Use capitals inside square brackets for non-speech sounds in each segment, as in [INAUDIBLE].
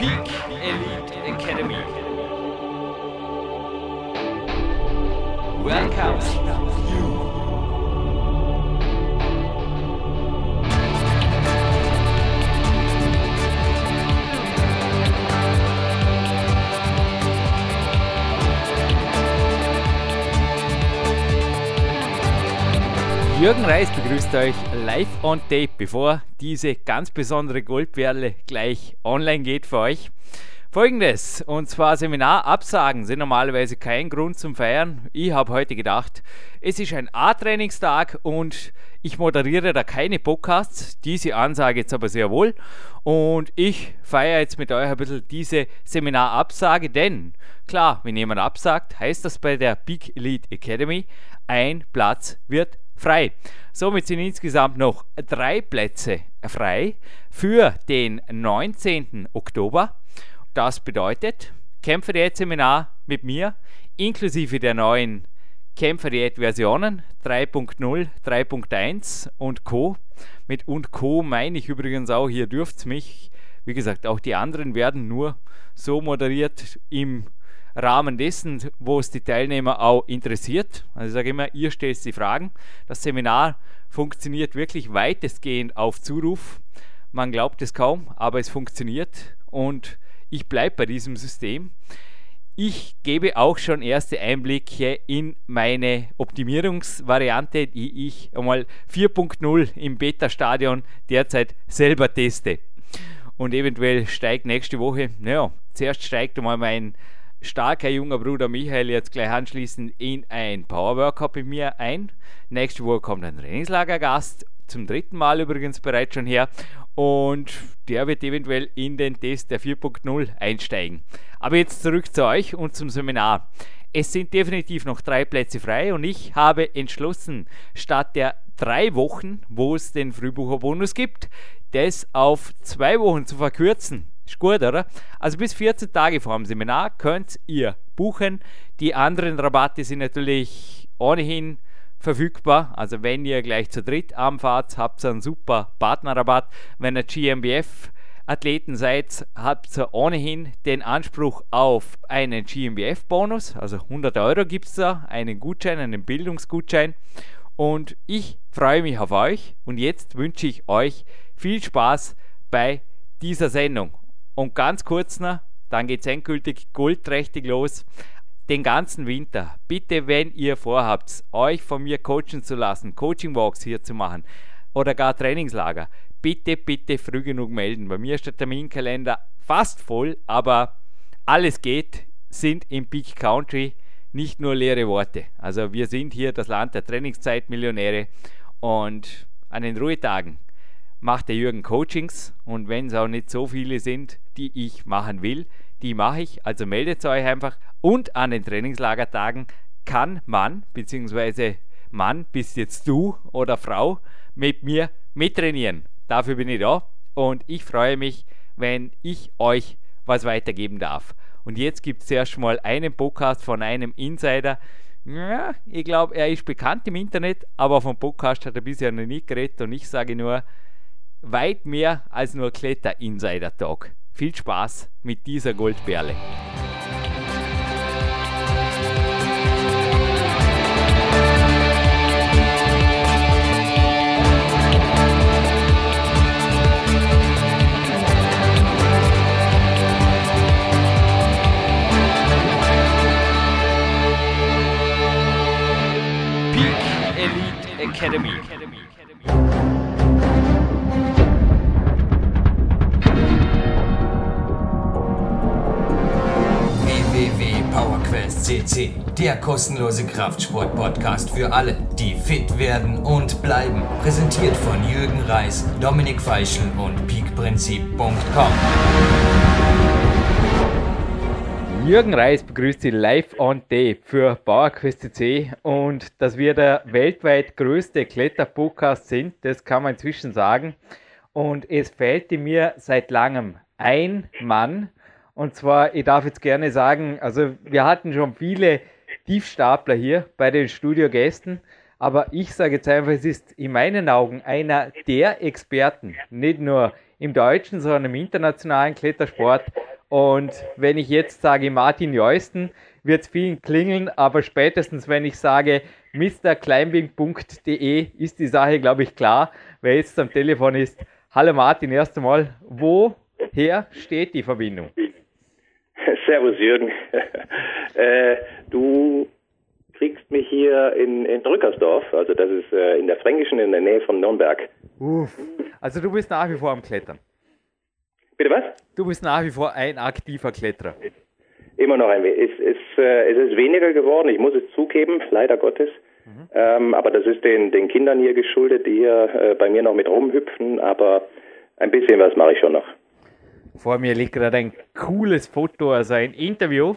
Peak Elite Academy. Welcome you. Jürgen Reis begrüßt euch live on tape, bevor diese ganz besondere Goldperle gleich online geht für euch. Folgendes, und zwar Seminarabsagen sind normalerweise kein Grund zum Feiern. Ich habe heute gedacht, es ist ein A-Trainingstag und ich moderiere da keine Podcasts, diese Ansage jetzt aber sehr wohl. Und ich feiere jetzt mit euch ein bisschen diese Seminarabsage, denn klar, wenn jemand absagt, heißt das bei der Big Elite Academy, ein Platz wird frei. Somit sind insgesamt noch drei Plätze frei für den 19. Oktober. Das bedeutet, Kämpferdiät-Seminar mit mir, inklusive der neuen Kämpferdiät-Versionen 3.0, 3.1 und Co. Mit und Co. meine ich übrigens auch, hier dürft es mich, wie gesagt, auch die anderen werden nur so moderiert im Rahmen dessen, wo es die Teilnehmer auch interessiert. Also ich sage immer, ihr stellt die Fragen. Das Seminar funktioniert wirklich weitestgehend auf Zuruf. Man glaubt es kaum, aber es funktioniert und ich bleibe bei diesem System. Ich gebe auch schon erste Einblicke in meine Optimierungsvariante, die ich einmal 4.0 im Beta-Stadion derzeit selber teste. Und eventuell steigt nächste Woche, naja, zuerst steigt einmal mein starker junger Bruder Michael jetzt gleich anschließend in ein Powerworkout bei mir ein. Nächste Woche kommt ein Trainingslagergast, zum dritten Mal übrigens bereits schon her. Und der wird eventuell in den Test der 4.0 einsteigen. Aber jetzt zurück zu euch und zum Seminar. Es sind definitiv noch drei Plätze frei und ich habe entschlossen, statt der drei Wochen, wo es den Frühbucherbonus gibt, das auf zwei Wochen zu verkürzen. Ist gut, oder? Also bis 14 Tage vor dem Seminar könnt ihr buchen. Die anderen Rabatte sind natürlich ohnehin verfügbar. Also wenn ihr gleich zu dritt anfahrt, habt ihr einen super Partnerrabatt. Wenn ihr GmbF Athleten seid, habt ihr ohnehin den Anspruch auf einen GmbF-Bonus. Also 100 Euro gibt es da, einen Gutschein, einen Bildungsgutschein. Und ich freue mich auf euch und jetzt wünsche ich euch viel Spaß bei dieser Sendung. Und ganz kurz noch, dann geht es endgültig goldträchtig los. Den ganzen Winter, bitte, wenn ihr vorhabt, euch von mir coachen zu lassen, Coaching-Walks hier zu machen oder gar Trainingslager, bitte, bitte früh genug melden. Bei mir ist der Terminkalender fast voll, aber alles geht, sind im Peak Country nicht nur leere Worte. Also wir sind hier das Land der Trainingszeitmillionäre und an den Ruhetagen macht der Jürgen Coachings und wenn es auch nicht so viele sind, die ich machen will, die mache ich. Also meldet euch einfach und an den Trainingslagertagen kann man, beziehungsweise Mann, bist jetzt du oder Frau, mit mir mittrainieren. Dafür bin ich da und ich freue mich, wenn ich euch was weitergeben darf. Und jetzt gibt es erst mal einen Podcast von einem Insider. Ja, ich glaube, er ist bekannt im Internet, aber vom Podcast hat er bisher noch nicht geredet und ich sage nur, weit mehr als nur Kletter-Insider-Talk. Viel Spaß mit dieser Goldperle. Peak Elite Academy. www.powerquest CC, der kostenlose Kraftsport-Podcast für alle, die fit werden und bleiben. Präsentiert von Jürgen Reis, Dominik Feischl und peakprinzip.com. Jürgen Reis begrüßt Sie live on tape für PowerQuest CC und dass wir der weltweit größte Kletterpodcast sind, das kann man inzwischen sagen. Und es fehlte mir seit langem ein Mann, und zwar, ich darf jetzt gerne sagen, also wir hatten schon viele Tiefstapler hier bei den Studiogästen, Aber ich sage jetzt einfach, es ist in meinen Augen einer der Experten, nicht nur im deutschen, sondern im internationalen Klettersport. Und wenn ich jetzt sage Martin Jeusten, wird es vielen klingeln, aber spätestens wenn ich sage mrclimbing.de ist die Sache, glaube ich, klar, wer jetzt am Telefon ist. Hallo Martin, erst einmal, woher steht die Verbindung? [LAUGHS] Servus Jürgen. [LAUGHS] äh, du kriegst mich hier in, in Drückersdorf, also das ist äh, in der Fränkischen in der Nähe von Nürnberg. Uff. Also du bist nach wie vor am Klettern. Bitte was? Du bist nach wie vor ein aktiver Kletterer. Immer noch ein wenig. Es, es, äh, es ist weniger geworden, ich muss es zugeben, leider Gottes. Mhm. Ähm, aber das ist den, den Kindern hier geschuldet, die hier äh, bei mir noch mit rumhüpfen, aber ein bisschen was mache ich schon noch. Vor mir liegt gerade ein cooles Foto, also ein Interview.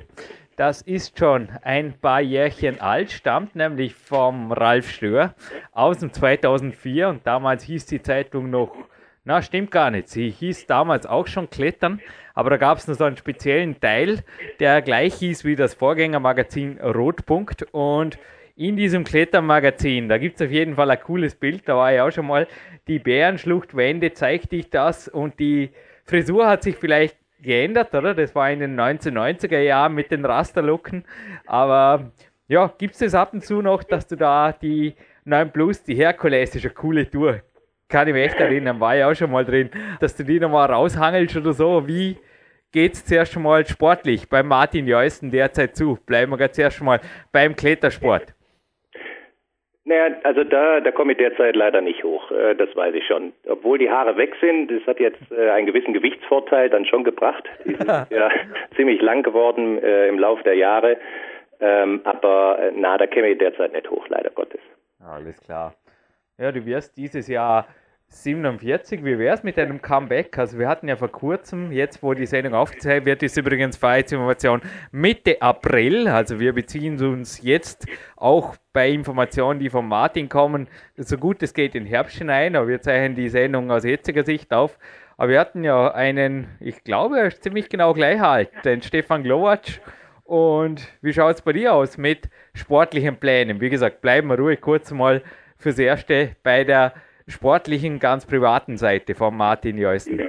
Das ist schon ein paar Jährchen alt, stammt nämlich vom Ralf Stör aus dem 2004 und damals hieß die Zeitung noch, na stimmt gar nicht, sie hieß damals auch schon Klettern, aber da gab es noch so einen speziellen Teil, der gleich hieß wie das Vorgängermagazin Rotpunkt. Und in diesem Klettermagazin, da gibt es auf jeden Fall ein cooles Bild, da war ja auch schon mal, die Bärenschluchtwände zeigt dich das. Und die Frisur hat sich vielleicht geändert, oder? Das war in den 1990er Jahren mit den Rasterlocken. Aber ja, gibt es das ab und zu noch, dass du da die 9 Plus, die Herkules ist eine coole Tour. Kann ich mich echt erinnern, war ja auch schon mal drin, dass du die nochmal raushangelst oder so. Wie geht es zuerst mal sportlich beim Martin Jeusten derzeit zu? Bleiben wir gerade zuerst mal beim Klettersport. Naja, also da, da komme ich derzeit leider nicht hoch, äh, das weiß ich schon. Obwohl die Haare weg sind, das hat jetzt äh, einen gewissen Gewichtsvorteil dann schon gebracht. Die sind [LAUGHS] ja ziemlich lang geworden äh, im Laufe der Jahre. Ähm, aber na, da käme ich derzeit nicht hoch, leider Gottes. Alles klar. Ja, du wirst dieses Jahr 47, wie wäre es mit einem Comeback? Also wir hatten ja vor kurzem, jetzt wo die Sendung aufgezeichnet wird, ist übrigens Freiheitsinformation Mitte April. Also wir beziehen uns jetzt auch bei Informationen, die von Martin kommen, so gut es geht in Herbst hinein, aber wir zeichnen die Sendung aus jetziger Sicht auf. Aber wir hatten ja einen, ich glaube, ziemlich genau gleich alt, den Stefan Glowacz. Und wie schaut es bei dir aus mit sportlichen Plänen? Wie gesagt, bleiben wir ruhig kurz mal fürs Erste bei der sportlichen, ganz privaten Seite von Martin Jeusten?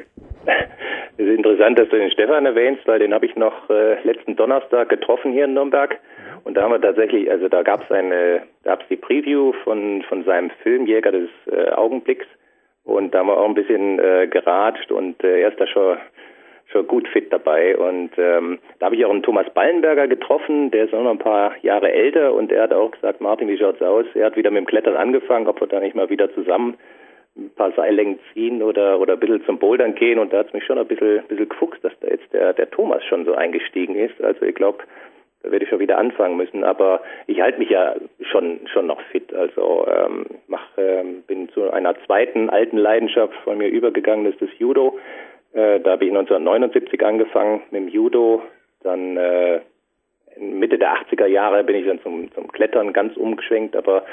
Es ist interessant, dass du den Stefan erwähnst, weil den habe ich noch äh, letzten Donnerstag getroffen hier in Nürnberg. Und da haben wir tatsächlich, also da gab es eine, da gab es die Preview von, von seinem Film Jäger des äh, Augenblicks. Und da haben wir auch ein bisschen äh, geratscht und äh, er ist da schon schon gut fit dabei. Und ähm, da habe ich auch einen Thomas Ballenberger getroffen, der ist auch noch ein paar Jahre älter und er hat auch gesagt, Martin, wie schaut's aus? Er hat wieder mit dem Klettern angefangen, ob wir da nicht mal wieder zusammen ein paar Seillängen ziehen oder oder ein bisschen zum Bouldern gehen und da hat es mich schon ein bisschen, ein bisschen gefuchst, dass da jetzt der, der Thomas schon so eingestiegen ist. Also ich glaube, da werde ich schon wieder anfangen müssen, aber ich halte mich ja schon schon noch fit. Also ähm, mach, ähm, bin zu einer zweiten alten Leidenschaft von mir übergegangen, das ist das Judo. Äh, da habe ich 1979 angefangen mit dem Judo. Dann äh, Mitte der 80er Jahre bin ich dann zum, zum Klettern ganz umgeschwenkt, aber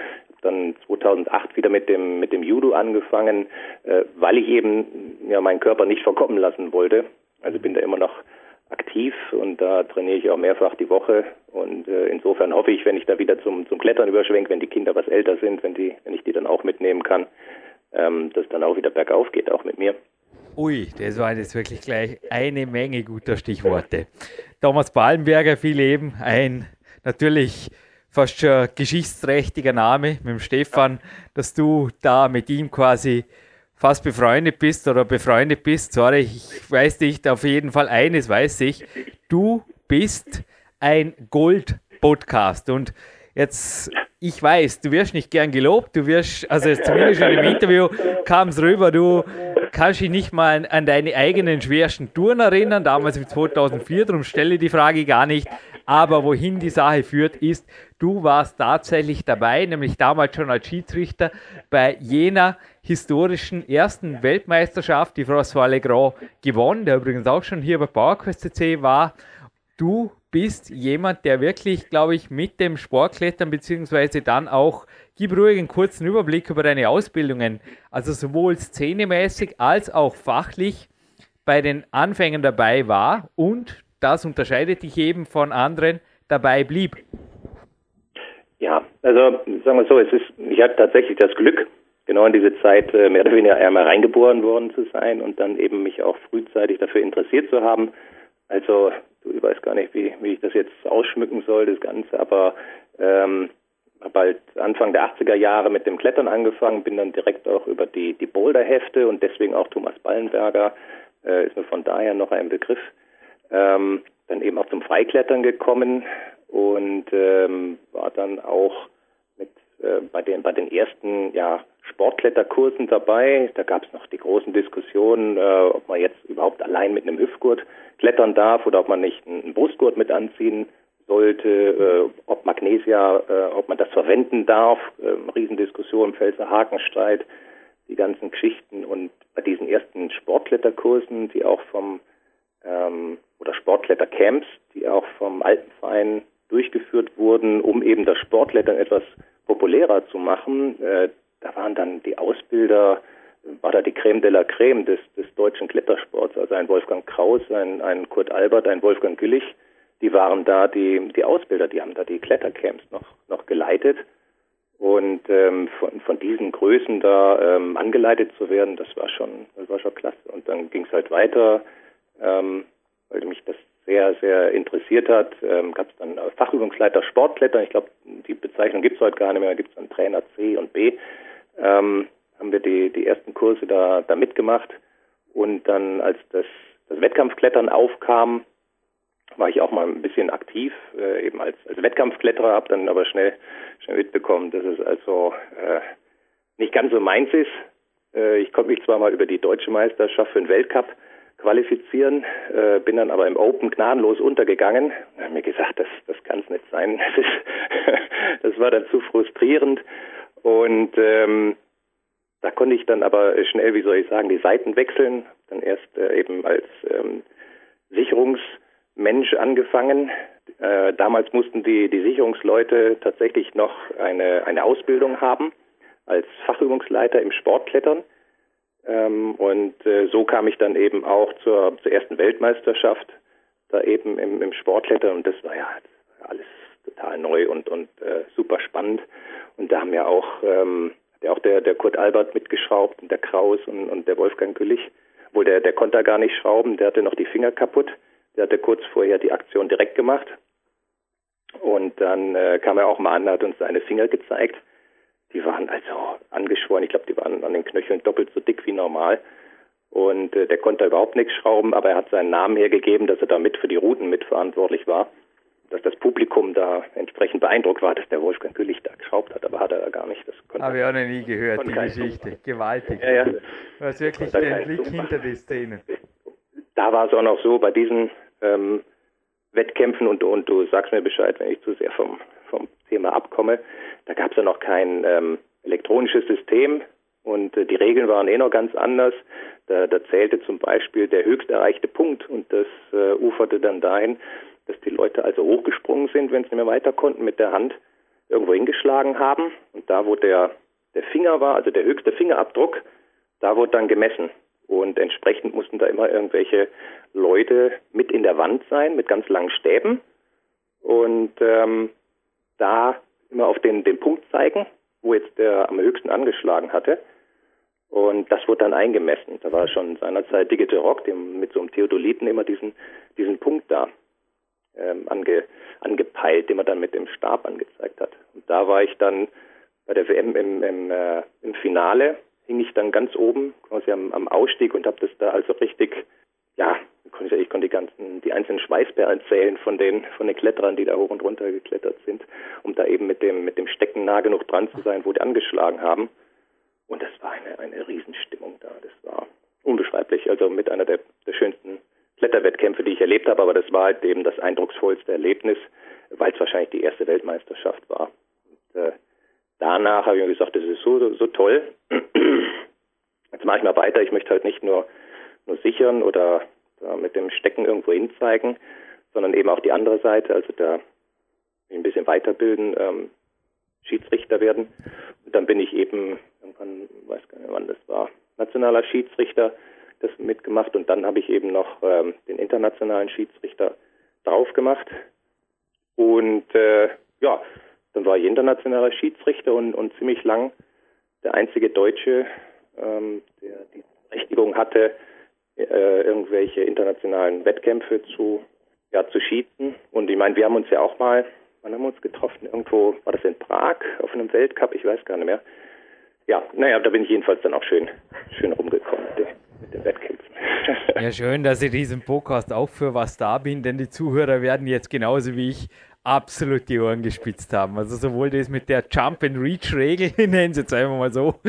dann 2008 wieder mit dem mit dem Judo angefangen, äh, weil ich eben ja meinen Körper nicht verkommen lassen wollte. Also bin da immer noch aktiv und da trainiere ich auch mehrfach die Woche und äh, insofern hoffe ich, wenn ich da wieder zum zum Klettern überschwenke, wenn die Kinder was älter sind, wenn die wenn ich die dann auch mitnehmen kann, ähm, dass dann auch wieder bergauf geht, auch mit mir. Ui, das waren jetzt wirklich gleich eine Menge guter Stichworte. Thomas Ballenberger, viel Leben, ein natürlich fast schon geschichtsträchtiger Name mit dem Stefan, dass du da mit ihm quasi fast befreundet bist oder befreundet bist. Sorry, ich weiß nicht, auf jeden Fall eines weiß ich. Du bist ein Gold-Podcast und jetzt ich weiß, du wirst nicht gern gelobt, du wirst, also zumindest schon im Interview kam es rüber, du kannst dich nicht mal an deine eigenen schwersten Touren erinnern, damals im 2004, darum stelle die Frage gar nicht. Aber wohin die Sache führt, ist, du warst tatsächlich dabei, nämlich damals schon als Schiedsrichter bei jener historischen ersten Weltmeisterschaft, die François Legrand gewonnen, der übrigens auch schon hier bei PowerQuest CC war. Du bist jemand, der wirklich, glaube ich, mit dem Sportklettern beziehungsweise dann auch Gib ruhig einen kurzen Überblick über deine Ausbildungen, also sowohl szenemäßig als auch fachlich bei den Anfängen dabei war und das unterscheidet dich eben von anderen dabei blieb. Ja, also sagen wir so, es ist, ich hatte tatsächlich das Glück, genau in diese Zeit äh, mehr oder weniger einmal reingeboren worden zu sein und dann eben mich auch frühzeitig dafür interessiert zu haben. Also ich weiß gar nicht, wie, wie ich das jetzt ausschmücken soll, das Ganze, aber ähm, halt Anfang der 80er Jahre mit dem Klettern angefangen, bin dann direkt auch über die, die Boulder-Hefte und deswegen auch Thomas Ballenberger, äh, ist mir von daher noch ein Begriff, ähm, dann eben auch zum Freiklettern gekommen und ähm, war dann auch mit äh, bei den bei den ersten ja, Sportkletterkursen dabei. Da gab es noch die großen Diskussionen, äh, ob man jetzt überhaupt allein mit einem Hüftgurt klettern darf oder ob man nicht einen Brustgurt mit anziehen sollte, äh, ob Magnesia, äh, ob man das verwenden darf, äh, Riesendiskussion, Pfälzer Hakenstreit, die ganzen Geschichten und bei diesen ersten Sportkletterkursen, die auch vom ähm, oder Sportklettercamps, die auch vom Alpenverein durchgeführt wurden, um eben das Sportklettern etwas populärer zu machen. Äh, da waren dann die Ausbilder, war da die Creme de la Creme des, des deutschen Klettersports, also ein Wolfgang Kraus, ein, ein Kurt Albert, ein Wolfgang Güllich, die waren da die, die Ausbilder, die haben da die Klettercamps noch, noch geleitet. Und ähm, von, von diesen Größen da ähm, angeleitet zu werden, das war schon, das war schon klasse. Und dann ging es halt weiter, ähm, weil mich das sehr, sehr interessiert hat. Ähm, Gab es dann Fachübungsleiter Sportklettern. Ich glaube, die Bezeichnung gibt es heute gar nicht mehr. Da gibt es dann Trainer C und B. Ähm, haben wir die, die ersten Kurse da, da mitgemacht. Und dann, als das, das Wettkampfklettern aufkam, war ich auch mal ein bisschen aktiv, äh, eben als, als Wettkampfkletterer, habe dann aber schnell, schnell mitbekommen, dass es also äh, nicht ganz so meins ist. Äh, ich konnte mich zwar mal über die deutsche Meisterschaft für den Weltcup qualifizieren, äh, bin dann aber im Open gnadenlos untergegangen. Ich habe mir gesagt, das, das kann es nicht sein. [LAUGHS] Das, ist, [LAUGHS] das war dann zu frustrierend. Und ähm, da konnte ich dann aber schnell, wie soll ich sagen, die Seiten wechseln. Dann erst äh, eben als ähm, Sicherungsmensch angefangen. Äh, damals mussten die, die Sicherungsleute tatsächlich noch eine, eine Ausbildung haben als Fachübungsleiter im Sportklettern. Ähm, und äh, so kam ich dann eben auch zur, zur ersten Weltmeisterschaft, da eben im, im Sportklettern. Und das war ja alles total neu und, und äh, super spannend. Und da haben ja auch, ähm, der, auch der, der Kurt Albert mitgeschraubt und der Kraus und, und der Wolfgang Güllich. Wohl der, der konnte da gar nicht schrauben, der hatte noch die Finger kaputt. Der hatte kurz vorher die Aktion direkt gemacht. Und dann äh, kam er auch mal an, hat uns seine Finger gezeigt. Die waren also angeschworen. Ich glaube, die waren an den Knöcheln doppelt so dick wie normal. Und äh, der konnte überhaupt nichts schrauben, aber er hat seinen Namen hergegeben, dass er da mit für die Routen mitverantwortlich war. Dass das Publikum da entsprechend beeindruckt war, dass der Wolfgang Güllich da geschraubt hat, aber hat er gar nicht. Das Habe ich auch noch nie gehört, die Geschichte. Gewaltig. Ja, ja. Du hast wirklich den Blick hinter die Szene. Da war es auch noch so, bei diesen ähm, Wettkämpfen, und, und du sagst mir Bescheid, wenn ich zu sehr vom, vom Thema abkomme, da gab es ja noch kein ähm, elektronisches System und äh, die Regeln waren eh noch ganz anders. Da, da zählte zum Beispiel der höchst erreichte Punkt und das äh, uferte dann dahin, dass die Leute also hochgesprungen sind, wenn sie nicht mehr weiter konnten, mit der Hand irgendwo hingeschlagen haben. Und da, wo der, der Finger war, also der höchste Fingerabdruck, da wurde dann gemessen. Und entsprechend mussten da immer irgendwelche Leute mit in der Wand sein, mit ganz langen Stäben. Und ähm, da immer auf den, den Punkt zeigen, wo jetzt der am höchsten angeschlagen hatte. Und das wurde dann eingemessen. Da war schon seinerzeit Digital Rock, dem mit so einem Theodoliten immer diesen, diesen Punkt da ähm, ange, angepeilt, den man dann mit dem Stab angezeigt hat. Und da war ich dann bei der WM im, im, äh, im Finale, hing ich dann ganz oben, quasi am, am Ausstieg und habe das da also richtig, ja, ich konnte die ganzen, die einzelnen Schweißperlen zählen von den, von den Kletterern, die da hoch und runter geklettert sind, um da eben mit dem, mit dem Stecken nah genug dran zu sein, wo die angeschlagen haben. Und das war eine, eine Riesenstimmung da. Das war unbeschreiblich. Also mit einer der, der schönsten Kletterwettkämpfe, die ich erlebt habe, aber das war halt eben das eindrucksvollste Erlebnis, weil es wahrscheinlich die erste Weltmeisterschaft war. Und, äh, danach habe ich mir gesagt, das ist so, so toll. [CLEARS THROAT] Jetzt mache ich mal weiter. Ich möchte halt nicht nur, nur sichern oder mit dem Stecken irgendwo hinzeigen, sondern eben auch die andere Seite, also da ein bisschen weiterbilden, ähm, Schiedsrichter werden. Und dann bin ich eben, irgendwann, weiß gar nicht wann das war, nationaler Schiedsrichter, das mitgemacht und dann habe ich eben noch ähm, den internationalen Schiedsrichter drauf gemacht. Und äh, ja, dann war ich internationaler Schiedsrichter und, und ziemlich lang der einzige Deutsche, ähm, der die Berechtigung hatte, äh, irgendwelche internationalen Wettkämpfe zu, ja, zu schießen. Und ich meine, wir haben uns ja auch mal, wann haben wir uns getroffen? Irgendwo, war das in Prag auf einem Weltcup? Ich weiß gar nicht mehr. Ja, naja, da bin ich jedenfalls dann auch schön, schön rumgekommen mit, mit den Wettkämpfen. Ja, schön, dass ich diesen Podcast auch für was da bin, denn die Zuhörer werden jetzt genauso wie ich absolut die Ohren gespitzt haben. Also sowohl das mit der Jump-and-Reach-Regel, nennen Sie es einfach mal so,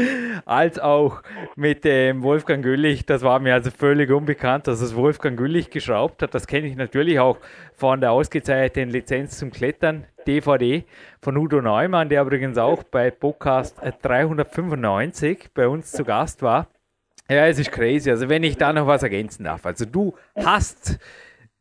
als auch mit dem Wolfgang Güllich. Das war mir also völlig unbekannt, dass es Wolfgang Güllich geschraubt hat. Das kenne ich natürlich auch von der ausgezeichneten Lizenz zum Klettern, DVD von Udo Neumann, der übrigens auch bei Podcast 395 bei uns zu Gast war. Ja, es ist crazy. Also wenn ich da noch was ergänzen darf. Also du hast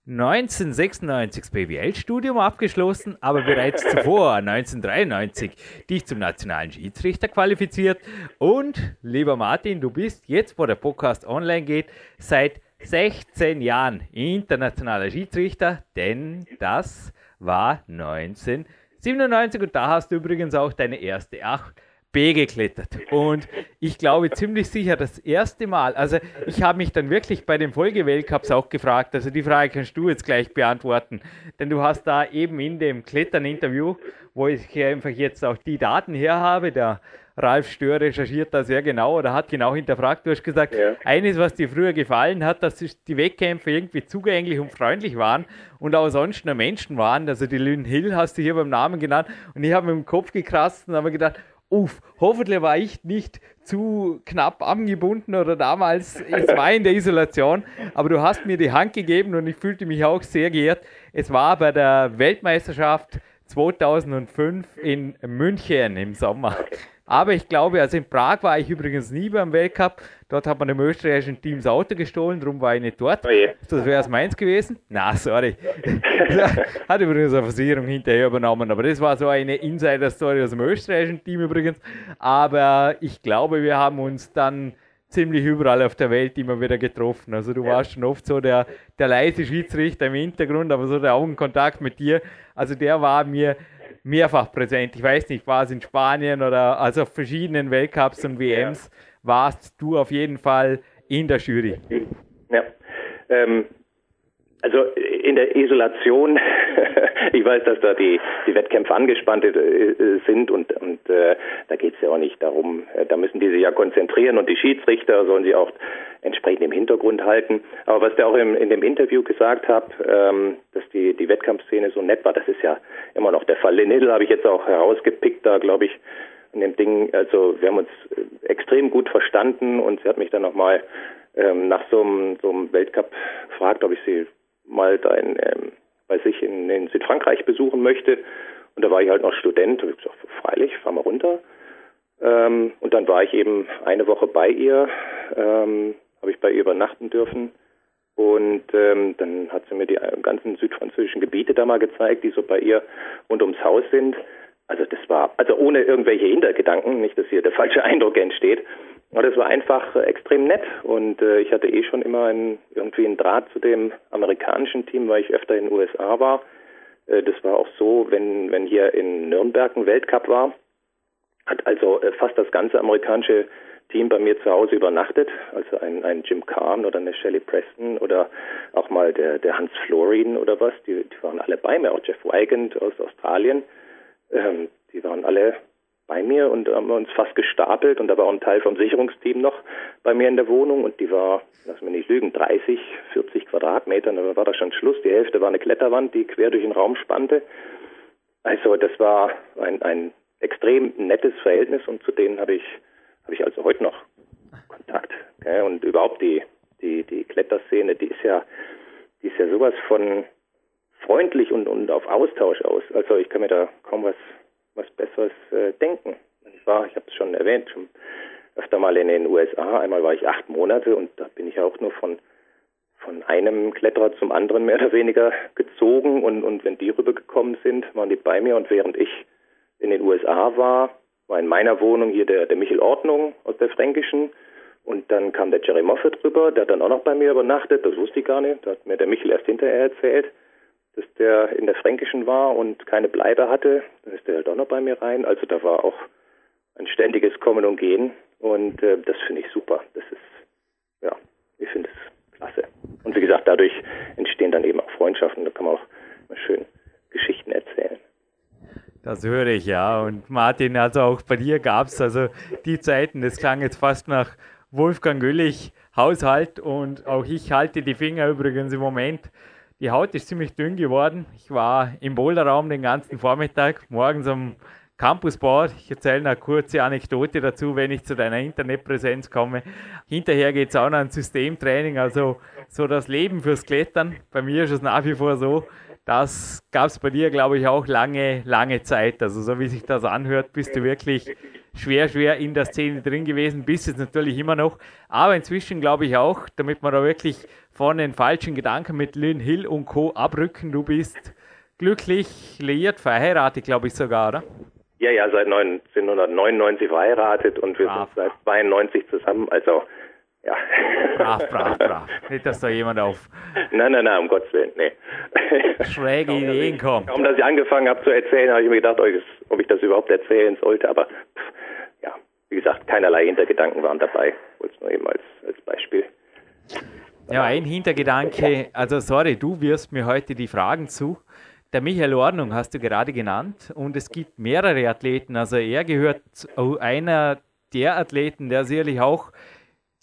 1996 das BWL-Studium abgeschlossen, aber bereits zuvor, [LAUGHS] 1993, dich zum nationalen Schiedsrichter qualifiziert. Und, lieber Martin, du bist jetzt, wo der Podcast online geht, seit 16 Jahren internationaler Schiedsrichter, denn das war 1997 und da hast du übrigens auch deine erste Acht B geklettert. Und ich glaube ziemlich sicher, das erste Mal, also ich habe mich dann wirklich bei den Folgeweltcups auch gefragt, also die Frage kannst du jetzt gleich beantworten, denn du hast da eben in dem Klettern-Interview, wo ich einfach jetzt auch die Daten her habe, der Ralf Stör recherchiert da sehr genau oder hat genau hinterfragt. Du hast gesagt, ja. eines, was dir früher gefallen hat, dass die Wettkämpfe irgendwie zugänglich und freundlich waren und auch sonst nur Menschen waren. Also die Lynn Hill hast du hier beim Namen genannt und ich habe mir im Kopf gekratzt und habe gedacht, uff, hoffentlich war ich nicht zu knapp angebunden oder damals, es war in der Isolation, aber du hast mir die Hand gegeben und ich fühlte mich auch sehr geehrt. Es war bei der Weltmeisterschaft 2005 in München im Sommer. Aber ich glaube, also in Prag war ich übrigens nie beim Weltcup. Dort hat man dem österreichischen Team das Auto gestohlen, darum war ich nicht dort. Oh das wäre es meins gewesen. Na, sorry. [LAUGHS] hat übrigens eine Versicherung hinterher übernommen, aber das war so eine Insider-Story aus dem österreichischen Team übrigens. Aber ich glaube, wir haben uns dann ziemlich überall auf der Welt immer wieder getroffen. Also du ja. warst schon oft so der, der leise Schiedsrichter im Hintergrund, aber so der Augenkontakt mit dir, also der war mir mehrfach präsent. Ich weiß nicht, war es in Spanien oder also auf verschiedenen Weltcups und WMs warst du auf jeden Fall in der Jury. Ja. Ähm, also in der Isolation, [LAUGHS] ich weiß, dass da die, die Wettkämpfe angespannt äh, sind und, und äh, da geht es ja auch nicht darum, äh, da müssen die sich ja konzentrieren und die Schiedsrichter sollen sie auch entsprechend im Hintergrund halten. Aber was der auch im, in dem Interview gesagt hat, ähm, dass die, die Wettkampfszene so nett war, das ist ja immer noch der Fall. Lynn Hill habe ich jetzt auch herausgepickt, da glaube ich, in dem Ding, also wir haben uns äh, extrem gut verstanden und sie hat mich dann nochmal ähm, nach so einem, so einem Weltcup gefragt, ob ich sie mal da in, ähm, bei sich in, in Südfrankreich besuchen möchte. Und da war ich halt noch Student. Und ich gesagt, freilich, fahr mal runter. Ähm, und dann war ich eben eine Woche bei ihr, ähm, habe ich bei ihr übernachten dürfen. Und ähm, dann hat sie mir die ganzen südfranzösischen Gebiete da mal gezeigt, die so bei ihr rund ums Haus sind. Also das war, also ohne irgendwelche Hintergedanken, nicht, dass hier der falsche Eindruck entsteht. Aber das war einfach äh, extrem nett. Und äh, ich hatte eh schon immer ein, irgendwie einen Draht zu dem amerikanischen Team, weil ich öfter in den USA war. Äh, das war auch so, wenn, wenn hier in Nürnberg ein Weltcup war, hat also äh, fast das ganze amerikanische Team bei mir zu Hause übernachtet, also ein, ein Jim Kahn oder eine Shelley Preston oder auch mal der, der Hans Florin oder was, die, die waren alle bei mir, auch Jeff Wigand aus Australien, ähm, die waren alle bei mir und haben uns fast gestapelt und da war auch ein Teil vom Sicherungsteam noch bei mir in der Wohnung und die war, lass mich nicht lügen, 30, 40 Quadratmeter, da war da schon Schluss. Die Hälfte war eine Kletterwand, die quer durch den Raum spannte. Also das war ein, ein extrem nettes Verhältnis und zu denen habe ich, habe ich also heute noch Kontakt. Okay? Und überhaupt die, die, die Kletterszene, die ist ja, die ist ja sowas von freundlich und, und auf Austausch aus. Also ich kann mir da kaum was was Besseres äh, denken. Ich war, ich habe es schon erwähnt, schon öfter mal in den USA. Einmal war ich acht Monate und da bin ich auch nur von von einem Kletterer zum anderen mehr oder weniger gezogen. Und, und wenn die rübergekommen sind, waren die bei mir. Und während ich in den USA war, war in meiner Wohnung hier der, der Michel Ordnung aus der Fränkischen. Und dann kam der Jerry Moffat rüber, der hat dann auch noch bei mir übernachtet, das wusste ich gar nicht, das hat mir der Michel erst hinterher erzählt dass der in der Fränkischen war und keine Bleibe hatte. Dann ist der halt auch noch bei mir rein. Also da war auch ein ständiges Kommen und Gehen. Und äh, das finde ich super. Das ist, ja, ich finde es klasse. Und wie gesagt, dadurch entstehen dann eben auch Freundschaften. Da kann man auch mal schön Geschichten erzählen. Das höre ich, ja. Und Martin, also auch bei dir gab es also die Zeiten, das klang jetzt fast nach Wolfgang Güllich Haushalt und auch ich halte die Finger übrigens im Moment. Die Haut ist ziemlich dünn geworden. Ich war im Boulderraum den ganzen Vormittag, morgens am Campusboard. Ich erzähle eine kurze Anekdote dazu, wenn ich zu deiner Internetpräsenz komme. Hinterher geht es auch noch ein Systemtraining, also so das Leben fürs Klettern. Bei mir ist es nach wie vor so, das gab es bei dir, glaube ich, auch lange, lange Zeit. Also so wie sich das anhört, bist du wirklich schwer, schwer in der Szene drin gewesen, bist jetzt natürlich immer noch. Aber inzwischen glaube ich auch, damit wir da wirklich von den falschen Gedanken mit Lynn Hill und Co. abrücken, du bist glücklich liiert, verheiratet, glaube ich sogar, oder? Ja, ja, seit 1999 verheiratet und wir Brav. sind seit 92 zusammen. Also ja. Brav, brav, brav. [LAUGHS] Nicht, dass da jemand auf. Nein, nein, nein, um Gottes Willen, nee. Schräge Ideen kommt. Kaum, dass ich angefangen habe zu erzählen, habe ich mir gedacht, ob ich das überhaupt erzählen sollte, aber wie gesagt, keinerlei Hintergedanken waren dabei. Wollte es nur eben als, als Beispiel. Ja, ein Hintergedanke, also sorry, du wirst mir heute die Fragen zu. Der Michael Ordnung hast du gerade genannt und es gibt mehrere Athleten. Also er gehört zu einer der Athleten, der sicherlich auch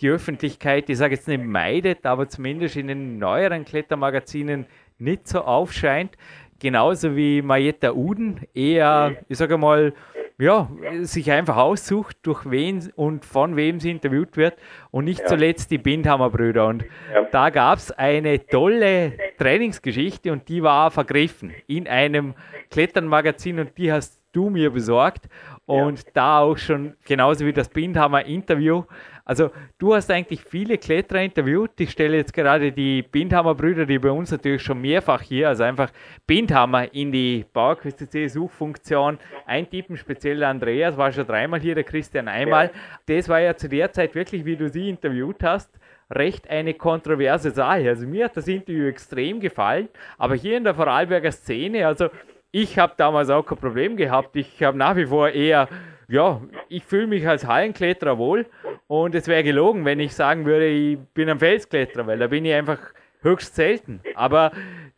die Öffentlichkeit, ich sage jetzt nicht meidet, aber zumindest in den neueren Klettermagazinen nicht so aufscheint. Genauso wie Marietta Uden eher, ich sage mal, ja, sich einfach aussucht, durch wen und von wem sie interviewt wird und nicht ja. zuletzt die Bindhammer Brüder. Und ja. da gab es eine tolle Trainingsgeschichte und die war vergriffen in einem Kletternmagazin und die hast du mir besorgt. Und ja. da auch schon, genauso wie das Bindhammer Interview, also du hast eigentlich viele Kletterer interviewt. Ich stelle jetzt gerade die Bindhammer-Brüder, die bei uns natürlich schon mehrfach hier, also einfach Bindhammer in die PowerQuest Suchfunktion eintippen, speziell Andreas war schon dreimal hier, der Christian einmal. Ja. Das war ja zu der Zeit wirklich, wie du sie interviewt hast, recht eine kontroverse Sache. Also mir hat das Interview extrem gefallen, aber hier in der Vorarlberger Szene, also ich habe damals auch kein Problem gehabt. Ich habe nach wie vor eher, ja, ich fühle mich als Hallenkletterer wohl und es wäre gelogen, wenn ich sagen würde, ich bin ein Felskletterer, weil da bin ich einfach höchst selten. Aber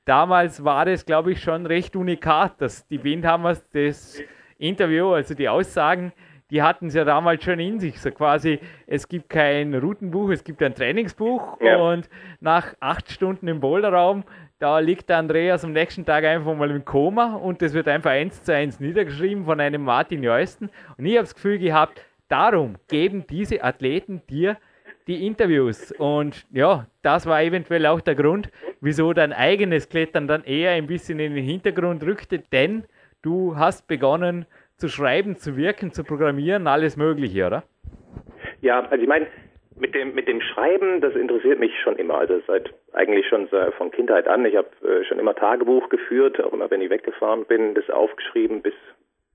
damals war das, glaube ich, schon recht unikat, dass die Windhammers das Interview, also die Aussagen, die hatten es ja damals schon in sich. So quasi, es gibt kein Routenbuch, es gibt ein Trainingsbuch ja. und nach acht Stunden im Boulderraum, da liegt der Andreas am nächsten Tag einfach mal im Koma und das wird einfach eins zu eins niedergeschrieben von einem Martin Jeusten. Und ich habe das Gefühl gehabt, darum geben diese Athleten dir die Interviews. Und ja, das war eventuell auch der Grund, wieso dein eigenes Klettern dann eher ein bisschen in den Hintergrund rückte, denn du hast begonnen zu schreiben, zu wirken, zu programmieren, alles Mögliche, oder? Ja, also ich meine, mit dem, mit dem Schreiben, das interessiert mich schon immer. Also seit eigentlich schon von Kindheit an. Ich habe äh, schon immer Tagebuch geführt, auch immer wenn ich weggefahren bin, das aufgeschrieben bis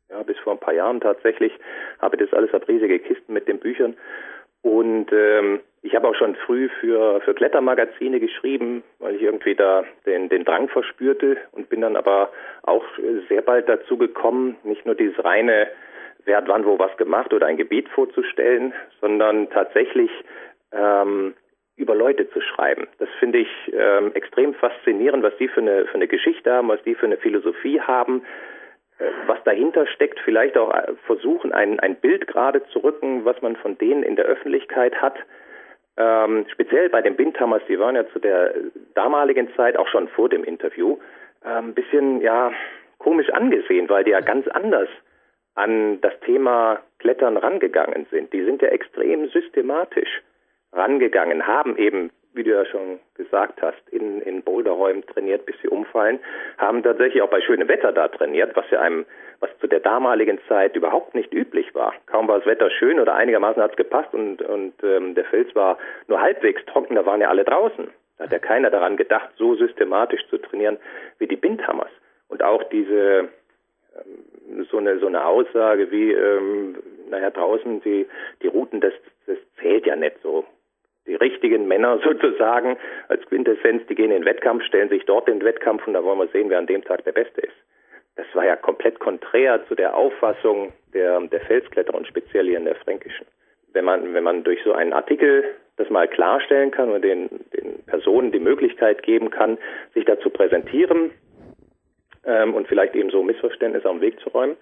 ja, bis vor ein paar Jahren tatsächlich, habe das alles ab riesige Kisten mit den Büchern. Und ähm, ich habe auch schon früh für, für Klettermagazine geschrieben, weil ich irgendwie da den, den Drang verspürte und bin dann aber auch sehr bald dazu gekommen, nicht nur dieses reine, wer hat wann wo was gemacht oder ein Gebiet vorzustellen, sondern tatsächlich ähm, über Leute zu schreiben. Das finde ich ähm, extrem faszinierend, was die für eine, für eine Geschichte haben, was die für eine Philosophie haben, was dahinter steckt, vielleicht auch äh, versuchen, ein, ein Bild gerade zu rücken, was man von denen in der Öffentlichkeit hat. Ähm, speziell bei den Bindhammers, die waren ja zu der damaligen Zeit, auch schon vor dem Interview, ein ähm, bisschen ja komisch angesehen, weil die ja ganz anders an das Thema Klettern rangegangen sind. Die sind ja extrem systematisch rangegangen, haben eben wie du ja schon gesagt hast, in, in Boulderräumen trainiert, bis sie umfallen, haben tatsächlich auch bei schönem Wetter da trainiert, was ja einem, was zu der damaligen Zeit überhaupt nicht üblich war. Kaum war das Wetter schön oder einigermaßen hat es gepasst und, und ähm, der Fels war nur halbwegs trocken, da waren ja alle draußen. Da hat ja keiner daran gedacht, so systematisch zu trainieren wie die Bindhammers. Und auch diese ähm, so eine so eine Aussage wie ähm, naja draußen die die Routen das das zählt ja nicht so die richtigen Männer [LAUGHS] sozusagen als Quintessenz, die gehen in den Wettkampf, stellen sich dort den Wettkampf und da wollen wir sehen, wer an dem Tag der Beste ist. Das war ja komplett konträr zu der Auffassung der, der Felskletterer und speziell hier in der Fränkischen. Wenn man, wenn man durch so einen Artikel das mal klarstellen kann und den, den Personen die Möglichkeit geben kann, sich dazu präsentieren ähm, und vielleicht eben so Missverständnisse am Weg zu räumen,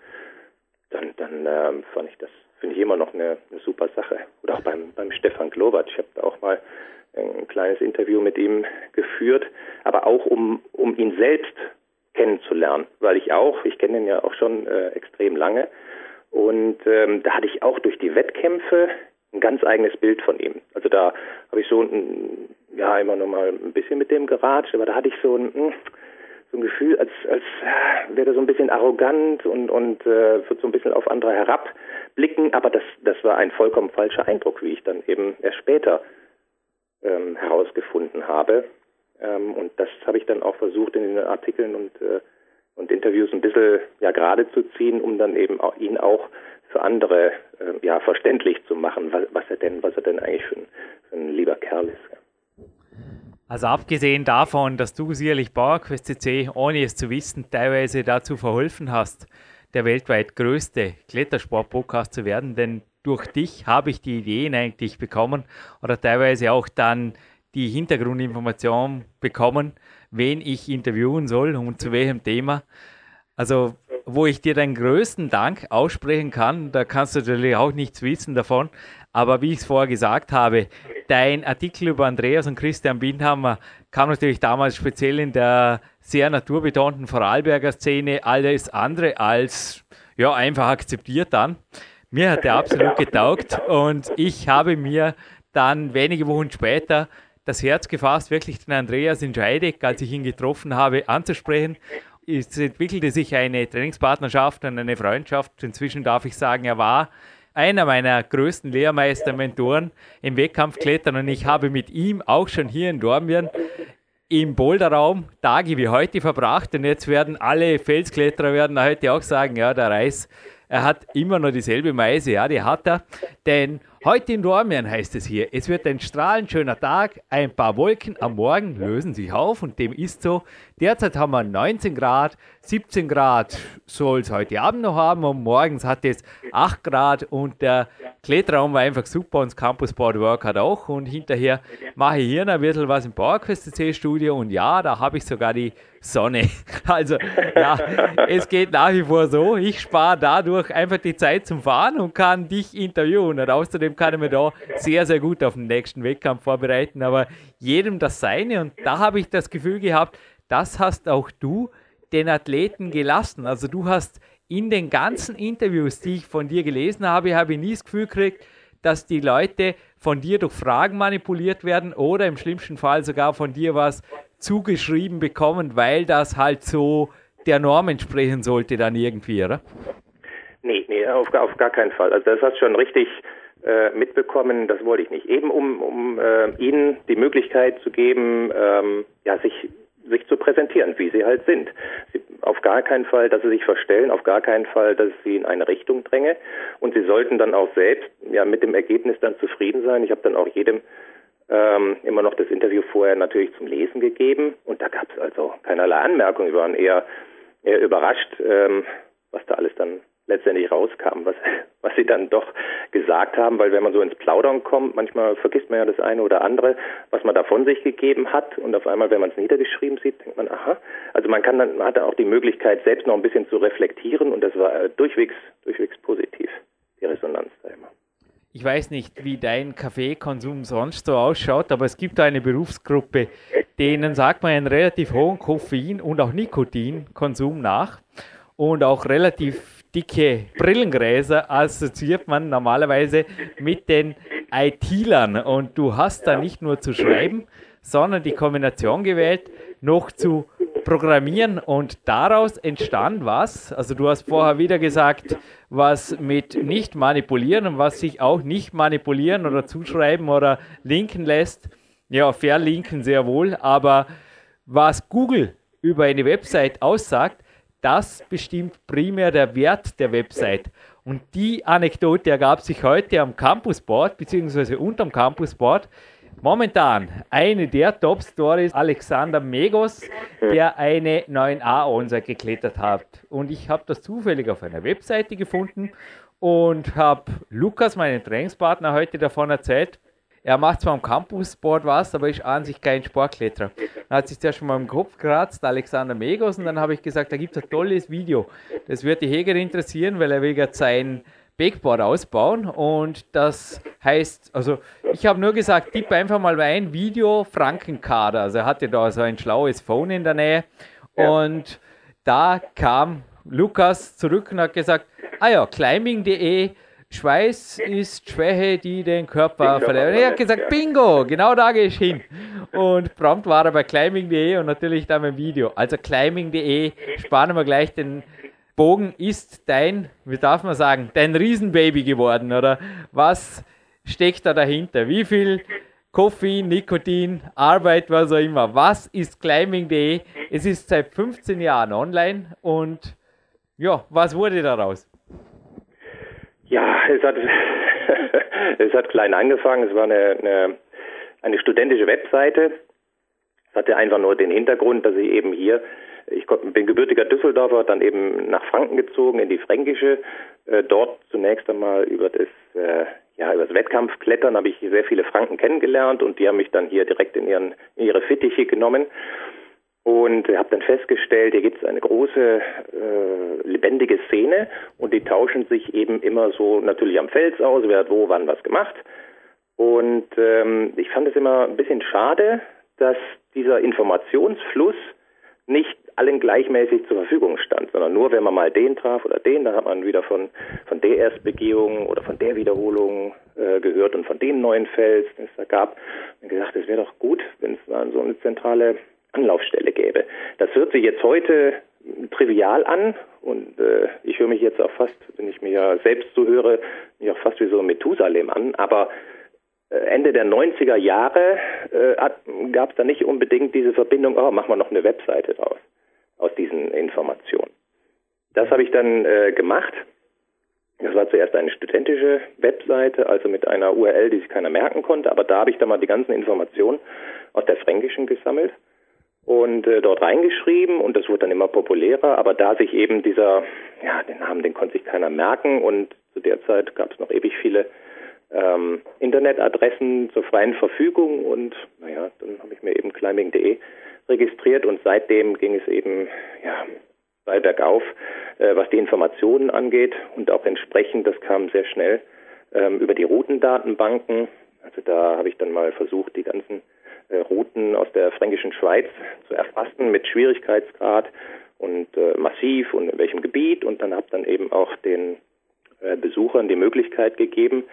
dann, dann ähm, fand ich das, finde ich immer noch eine, eine super Sache. Oder auch beim, beim Stefan Glowacz, ich habe da auch mal ein kleines Interview mit ihm geführt, aber auch um, um ihn selbst kennenzulernen, weil ich auch, ich kenne ihn ja auch schon äh, extrem lange und ähm, da hatte ich auch durch die Wettkämpfe ein ganz eigenes Bild von ihm. Also da habe ich so ein, ja immer noch mal ein bisschen mit dem geratscht, aber da hatte ich so ein, hm, so ein Gefühl, als, als wäre er so ein bisschen arrogant und, und äh, wird so ein bisschen auf andere herabblicken, aber das, das war ein vollkommen falscher Eindruck, wie ich dann eben erst später ähm, herausgefunden habe. Ähm, und das habe ich dann auch versucht in den Artikeln und, äh, und Interviews ein bisschen ja, gerade zu ziehen, um dann eben auch, ihn auch für andere äh, ja, verständlich zu machen, was, was, er denn, was er denn eigentlich für ein, für ein lieber Kerl ist. Also abgesehen davon, dass du sicherlich PowerQuest CC, ohne es zu wissen, teilweise dazu verholfen hast, der weltweit größte Klettersport-Podcast zu werden, denn durch dich habe ich die Ideen eigentlich bekommen oder teilweise auch dann die Hintergrundinformation bekommen, wen ich interviewen soll und zu welchem Thema. Also, wo ich dir den größten Dank aussprechen kann, da kannst du natürlich auch nichts wissen davon, aber wie ich es vorher gesagt habe, dein Artikel über Andreas und Christian Bindhammer kam natürlich damals speziell in der sehr naturbetonten Vorarlberger Szene alles andere als ja, einfach akzeptiert dann. Mir hat der absolut getaugt und ich habe mir dann wenige Wochen später das Herz gefasst, wirklich den Andreas in Scheideck, als ich ihn getroffen habe, anzusprechen. Es entwickelte sich eine Trainingspartnerschaft und eine Freundschaft. Inzwischen darf ich sagen, er war einer meiner größten Lehrmeister, Mentoren im Wettkampfklettern und ich habe mit ihm auch schon hier in Dornbirn im Boulderraum Tage wie heute verbracht und jetzt werden alle Felskletterer werden heute auch sagen, ja, der Reis, er hat immer noch dieselbe Meise, ja, die hat er, denn Heute in Dormien heißt es hier, es wird ein strahlend schöner Tag, ein paar Wolken am Morgen lösen sich auf und dem ist so. Derzeit haben wir 19 Grad, 17 Grad soll es heute Abend noch haben und morgens hat es 8 Grad und der Kletterraum war einfach super und das Campus Boardwork hat auch und hinterher mache ich hier noch ein bisschen was im PowerQuest C Studio und ja, da habe ich sogar die Sonne. [LAUGHS] Also ja, es geht nach wie vor so, ich spare dadurch einfach die Zeit zum Fahren und kann dich interviewen und außerdem kann ich mich da sehr, sehr gut auf den nächsten Wettkampf vorbereiten, aber jedem das Seine. Und da habe ich das Gefühl gehabt, das hast auch du den Athleten gelassen. Also du hast in den ganzen Interviews, die ich von dir gelesen habe, habe ich nie das Gefühl gekriegt, dass die Leute von dir durch Fragen manipuliert werden oder im schlimmsten Fall sogar von dir was zugeschrieben bekommen, weil das halt so der Norm entsprechen sollte dann irgendwie, oder? Nee, nee, auf, auf gar keinen Fall. Also das hast schon richtig äh, mitbekommen, das wollte ich nicht. Eben um, um äh, ihnen die Möglichkeit zu geben, ähm, ja, sich sich zu präsentieren, wie sie halt sind. Sie, auf gar keinen Fall, dass sie sich verstellen, auf gar keinen Fall, dass ich sie in eine Richtung dränge. Und sie sollten dann auch selbst ja mit dem Ergebnis dann zufrieden sein. Ich habe dann auch jedem ähm, immer noch das Interview vorher natürlich zum Lesen gegeben und da gab es also keinerlei Anmerkungen. Wir waren eher, eher überrascht, ähm, was da alles dann letztendlich rauskam, was, [LAUGHS] was sie dann doch gesagt haben, weil wenn man so ins Plaudern kommt, manchmal vergisst man ja das eine oder andere, was man da von sich gegeben hat und auf einmal, wenn man es niedergeschrieben sieht, denkt man, aha, also man kann dann, man hat dann auch die Möglichkeit, selbst noch ein bisschen zu reflektieren und das war äh, durchwegs, durchwegs positiv, die Resonanz da immer. Ich weiß nicht, wie dein Kaffeekonsum sonst so ausschaut, aber es gibt eine Berufsgruppe, denen sagt man einen relativ hohen Koffein- und auch Nikotinkonsum nach und auch relativ dicke Brillengräser assoziiert man normalerweise mit den IT-Lern. Und du hast da nicht nur zu schreiben, sondern die Kombination gewählt, noch zu programmieren und daraus entstand was. Also du hast vorher wieder gesagt, was mit nicht manipulieren und was sich auch nicht manipulieren oder zuschreiben oder linken lässt. Ja, verlinken sehr wohl, aber was Google über eine Website aussagt, das bestimmt primär der Wert der Website. Und die Anekdote ergab sich heute am Campusboard, beziehungsweise unterm Campusboard. Momentan eine der Top-Stories, Alexander Megos, der eine 9a-Onser geklettert hat. Und ich habe das zufällig auf einer Webseite gefunden und habe Lukas, meinen Trainingspartner, heute davon erzählt. Er macht zwar am Campus-Sport was, aber ist an sich kein Sportkletterer. Dann hat sich zuerst schon mal im Kopf gekratzt, Alexander Megos, und dann habe ich gesagt, da gibt es ein tolles Video. Das wird die Heger interessieren, weil er will jetzt sein Backboard ausbauen und das heißt, also ich habe nur gesagt, tipp einfach mal ein Video Frankenkader. Also er hatte da so ein schlaues Phone in der Nähe und da kam Lukas zurück und hat gesagt, ah ja, climbing.de Schweiß ist Schwäche, die den Körper verletzt. Er hat gesagt, Bingo, genau da gehe ich hin. Und prompt war er bei climbing.de und natürlich dann beim Video. Also climbing.de, spannen wir gleich den Bogen, ist dein, wie darf man sagen, dein Riesenbaby geworden, oder? Was steckt da dahinter? Wie viel Koffein, Nikotin, Arbeit, was auch immer. Was ist climbing.de? Es ist seit 15 Jahren online und ja, was wurde daraus? Ja, es hat, [LAUGHS] es hat klein angefangen. Es war eine, eine, eine studentische Webseite. Es hatte einfach nur den Hintergrund, dass ich eben hier, ich bin gebürtiger Düsseldorfer, dann eben nach Franken gezogen, in die Fränkische. Äh, dort zunächst einmal über das, äh, ja, über das Wettkampfklettern habe ich sehr viele Franken kennengelernt und die haben mich dann hier direkt in, ihren, in ihre Fittiche genommen. Und habe dann festgestellt, hier gibt es eine große äh, lebendige Szene und die tauschen sich eben immer so natürlich am Fels aus, wer hat wo, wann was gemacht. Und ähm, ich fand es immer ein bisschen schade, dass dieser Informationsfluss nicht allen gleichmäßig zur Verfügung stand, sondern nur wenn man mal den traf oder den, dann hat man wieder von, von der Erstbegehung oder von der Wiederholung äh, gehört und von dem neuen Fels, den es da gab. Und gesagt, es wäre doch gut, wenn es so eine zentrale Anlaufstelle gäbe. Das hört sich jetzt heute trivial an und äh, ich höre mich jetzt auch fast, wenn ich mir ja selbst so höre, mich auch fast wie so ein Methusalem an, aber äh, Ende der 90er Jahre äh, gab es da nicht unbedingt diese Verbindung, oh, machen wir noch eine Webseite draus, aus diesen Informationen. Das habe ich dann äh, gemacht. Das war zuerst eine studentische Webseite, also mit einer URL, die sich keiner merken konnte, aber da habe ich dann mal die ganzen Informationen aus der Fränkischen gesammelt und äh, dort reingeschrieben und das wurde dann immer populärer, aber da sich eben dieser, ja, den Namen, den konnte sich keiner merken und zu der Zeit gab es noch ewig viele ähm, Internetadressen zur freien Verfügung und naja, dann habe ich mir eben climbing.de registriert und seitdem ging es eben, ja, steil bergauf, äh, was die Informationen angeht und auch entsprechend, das kam sehr schnell ähm, über die Routendatenbanken. Also da habe ich dann mal versucht, die ganzen Routen aus der fränkischen Schweiz zu erfassen mit Schwierigkeitsgrad und äh, massiv und in welchem Gebiet. Und dann habe dann eben auch den äh, Besuchern die Möglichkeit gegeben,